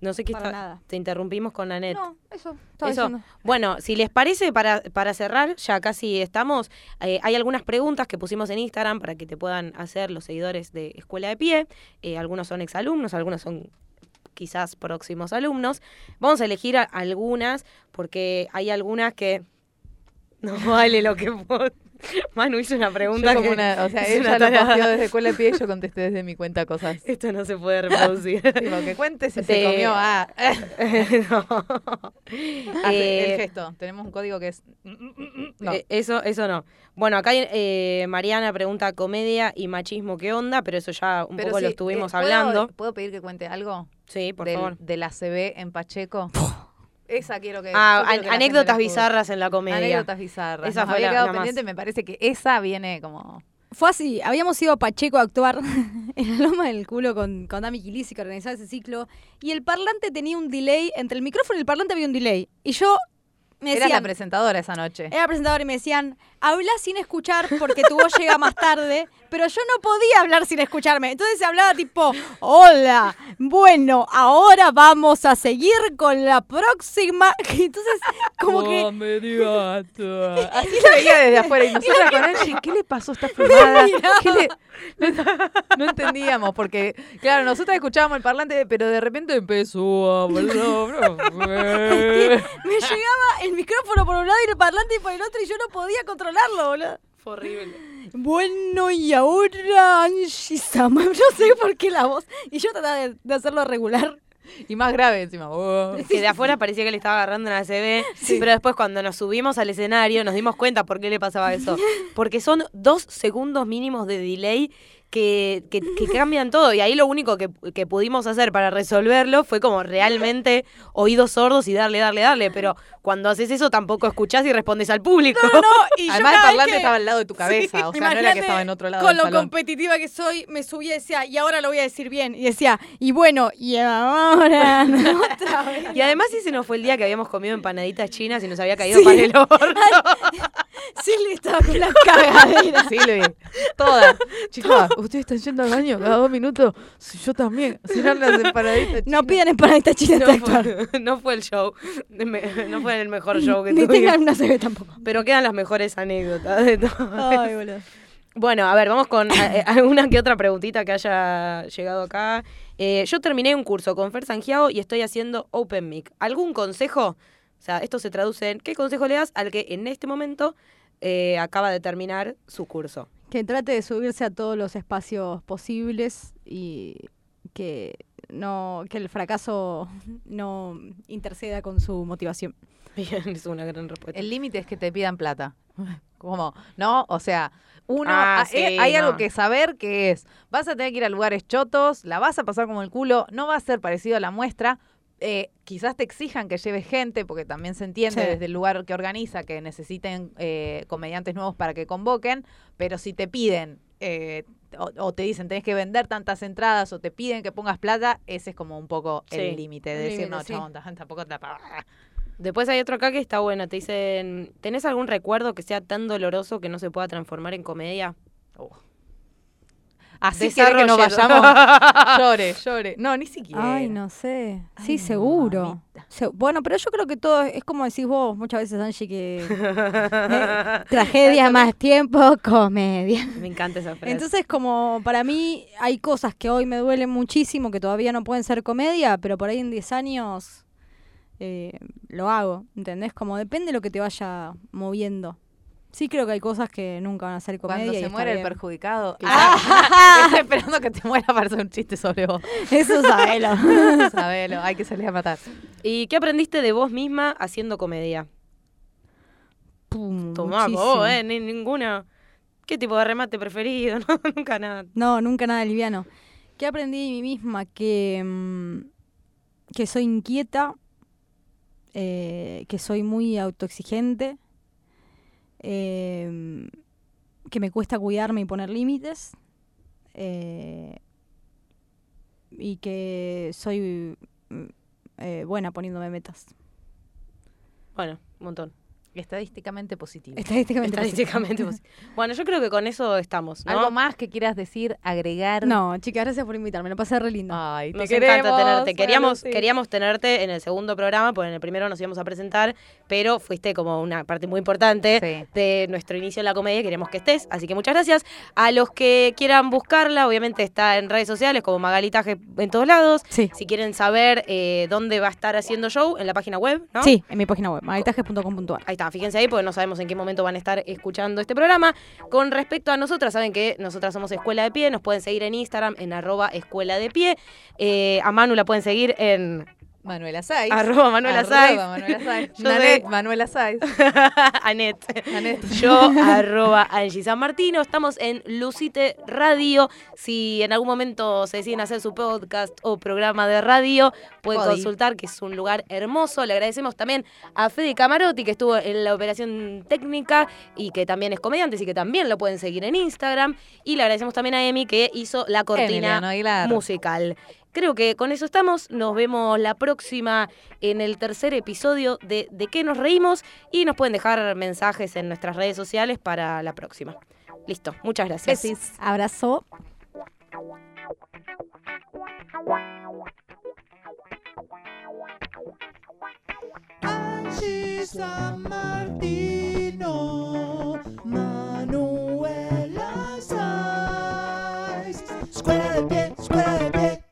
No sé qué Para está- nada. te interrumpimos con Anet. No, eso. Estaba Eso. diciendo. Bueno, si les parece, para, para cerrar, ya casi estamos, eh, hay algunas preguntas que pusimos en Instagram para que te puedan hacer los seguidores de Escuela de Pie. Eh, algunos son exalumnos, algunos son quizás próximos alumnos. Vamos a elegir a- algunas porque hay algunas que no vale lo que vos... Manu hizo una pregunta como que una- o sea, es una ella lo posteó desde escuela de pie y yo contesté desde mi cuenta cosas. Esto no se puede reproducir. Tipo, que cuente si Te- se comió. Ah, No. Hace Eh, el gesto. Tenemos un código que es. No. Eh, eso, eso no. Bueno, acá eh, Mariana pregunta comedia y machismo, ¿qué onda? Pero eso ya un Pero poco lo estuvimos eh, ¿puedo- hablando. ¿Puedo pedir que cuente algo? Sí, por del, favor. De la CB en Pacheco. Esa quiero que. Ah, quiero que la anécdotas la bizarras en la comedia. Anécdotas bizarras. Esa Nos fue había la- quedado la más. pendiente, me parece que esa viene como. Fue así, habíamos ido a Pacheco a actuar en la Loma del Culo con, con Dami Kilisi que organizaba ese ciclo y el parlante tenía un delay, entre el micrófono y el parlante había un delay. Y yo me Eras la decían, presentadora esa noche. era presentador y me decían, habla sin escuchar porque tu voz llega más tarde, pero yo no podía hablar sin escucharme. Entonces se hablaba tipo, hola, bueno, ahora vamos a seguir con la próxima. Entonces, como que... Así se veía desde afuera. Y nosotros con Angie, ¿qué le pasó a esta le- No, no entendíamos, porque, claro, nosotros escuchábamos el parlante, pero de repente empezó a hablar. Me llegaba el micrófono por un lado y el parlante por el otro y yo no podía controlarlo, boludo. Fue horrible. Bueno, y ahora Angie Sama, no sé por qué la voz. Y yo trataba de, de hacerlo regular. Y más grave encima. Oh. Que de afuera parecía que le estaba agarrando una CB, pero después cuando nos subimos al escenario nos dimos cuenta por qué le pasaba eso. Porque son dos segundos mínimos de delay que, que, que cambian todo. Y ahí lo único que, que pudimos hacer para resolverlo fue como realmente oídos sordos y darle, darle, darle. Pero cuando haces eso tampoco escuchás y respondes al público. No, y yo Además, el cada vez parlante estaba al lado de tu cabeza. Sí, o sea, no era que estaba en otro lado Con del lo salón. competitiva que soy, me subí y decía, y ahora lo voy a decir bien. Y decía, y bueno, y ahora. Otra vez. Y además ese no fue el día que habíamos comido empanaditas chinas y nos había caído para el orto. Silvi estaba con la cagadera. Sí, lo vi. Todas. Chicos, ustedes están yendo al baño cada dos minutos. Sí, yo también. Si no las empanaditas No pidan empanaditas chinas No fue, no fue el show. No fue el mejor show que Ni tengan una CB tampoco. Pero quedan las mejores anécdotas de todo. Ay, boludo. Bueno, a ver, vamos con eh, alguna que otra preguntita que haya llegado acá. Eh, yo terminé un curso con Fer Sangiao y estoy haciendo Open Mic. ¿Algún consejo? O sea, esto se traduce en ¿qué consejo le das al que en este momento eh, acaba de terminar su curso? Que trate de subirse a todos los espacios posibles y que no que el fracaso no interceda con su motivación. Bien, es una gran respuesta. El límite es que te pidan plata. ¿Cómo? ¿No? O sea, uno. Ah, a- sí, eh, hay algo que saber que es: vas a tener que ir a lugares chotos, la vas a pasar como el culo, no va a ser parecido a la muestra. Eh, quizás te exijan que lleves gente, porque también se entiende Sí. desde el lugar que organiza que necesiten eh, comediantes nuevos para que convoquen, pero si te piden eh, o, o te dicen tenés que vender tantas entradas o te piden que pongas plata, ese es como un poco Sí, el límite de el decir, no, chabón, ta- tampoco te Después hay otro acá que está bueno. Te dicen, ¿tenés algún recuerdo que sea tan doloroso que no se pueda transformar en comedia? Así que Desarrollero. vayamos. llore, llore. No, ni siquiera. Ay, no sé. Sí, no, seguro. Se- bueno, pero yo creo que todo es como decís vos muchas veces, Angie, que eh, tragedia más tiempo, comedia. Me encanta esa frase. Entonces, como para mí hay cosas que hoy me duelen muchísimo, que todavía no pueden ser comedia, pero por ahí en 10 años eh, lo hago, ¿entendés? Como depende de lo que te vaya moviendo. Sí creo que hay cosas que nunca van a ser comedia. Cuando y se está muere el bien. perjudicado. Ah. Ah, estoy esperando que te muera para hacer un chiste sobre vos. Eso sabelo. Sabelo, hay que salir a matar. ¿Y qué aprendiste de vos misma haciendo comedia? Pum, Tomá, vos, eh, ni- ninguna. ¿Qué tipo de remate preferido? No, nunca nada. No, nunca nada liviano. ¿Qué aprendí de mí misma? Que, mm, que soy inquieta, eh, que soy muy autoexigente, eh, que me cuesta cuidarme y poner límites eh, y que soy mm, eh, buena poniéndome metas. Bueno, un montón. Estadísticamente positivo. Estadísticamente. Estadísticamente. posible. Bueno, yo creo que con eso estamos, ¿no? ¿Algo más que quieras decir, agregar? No, chicas, gracias por invitarme. Lo pasé re lindo. Ay, te Nos queremos, encanta tenerte. Queríamos, queríamos tenerte en el segundo programa, porque en el primero nos íbamos a presentar, pero fuiste como una parte muy importante Sí. de nuestro inicio en la comedia y queremos que estés. Así que muchas gracias. A los que quieran buscarla, obviamente está en redes sociales como Magalitaje en todos lados. Sí. Si quieren saber eh, dónde va a estar haciendo show, en la página web, ¿no? Sí, en mi página web, magalitaje.com.ar. Fíjense ahí porque no sabemos en qué momento van a estar escuchando este programa. Con respecto a nosotras, saben que nosotras somos Escuela de Pie, nos pueden seguir en Instagram en arroba Escuela de Pie. Eh, a Manu la pueden seguir en Manuela Saiz. arroba Manuela Arroba Saiz. Manuela Saiz. Soy- Manuela Saiz. Anet. Nanette. Yo, arroba Angie San Martino. Estamos en Lucite Radio. Si en algún momento se deciden hacer su podcast o programa de radio, pueden consultar, que es un lugar hermoso. Le agradecemos también a Fede Camarotti, que estuvo en la operación técnica y que también es comediante, así que también lo pueden seguir en Instagram. Y le agradecemos también a Emi, que hizo la cortina musical. Creo que con eso estamos. Nos vemos la próxima en el tercer episodio de De qué nos reímos y nos pueden dejar mensajes en nuestras redes sociales para la próxima. Listo, muchas gracias. Besis. Abrazo. Angie Martino, Manuela de pie, escuela de pie.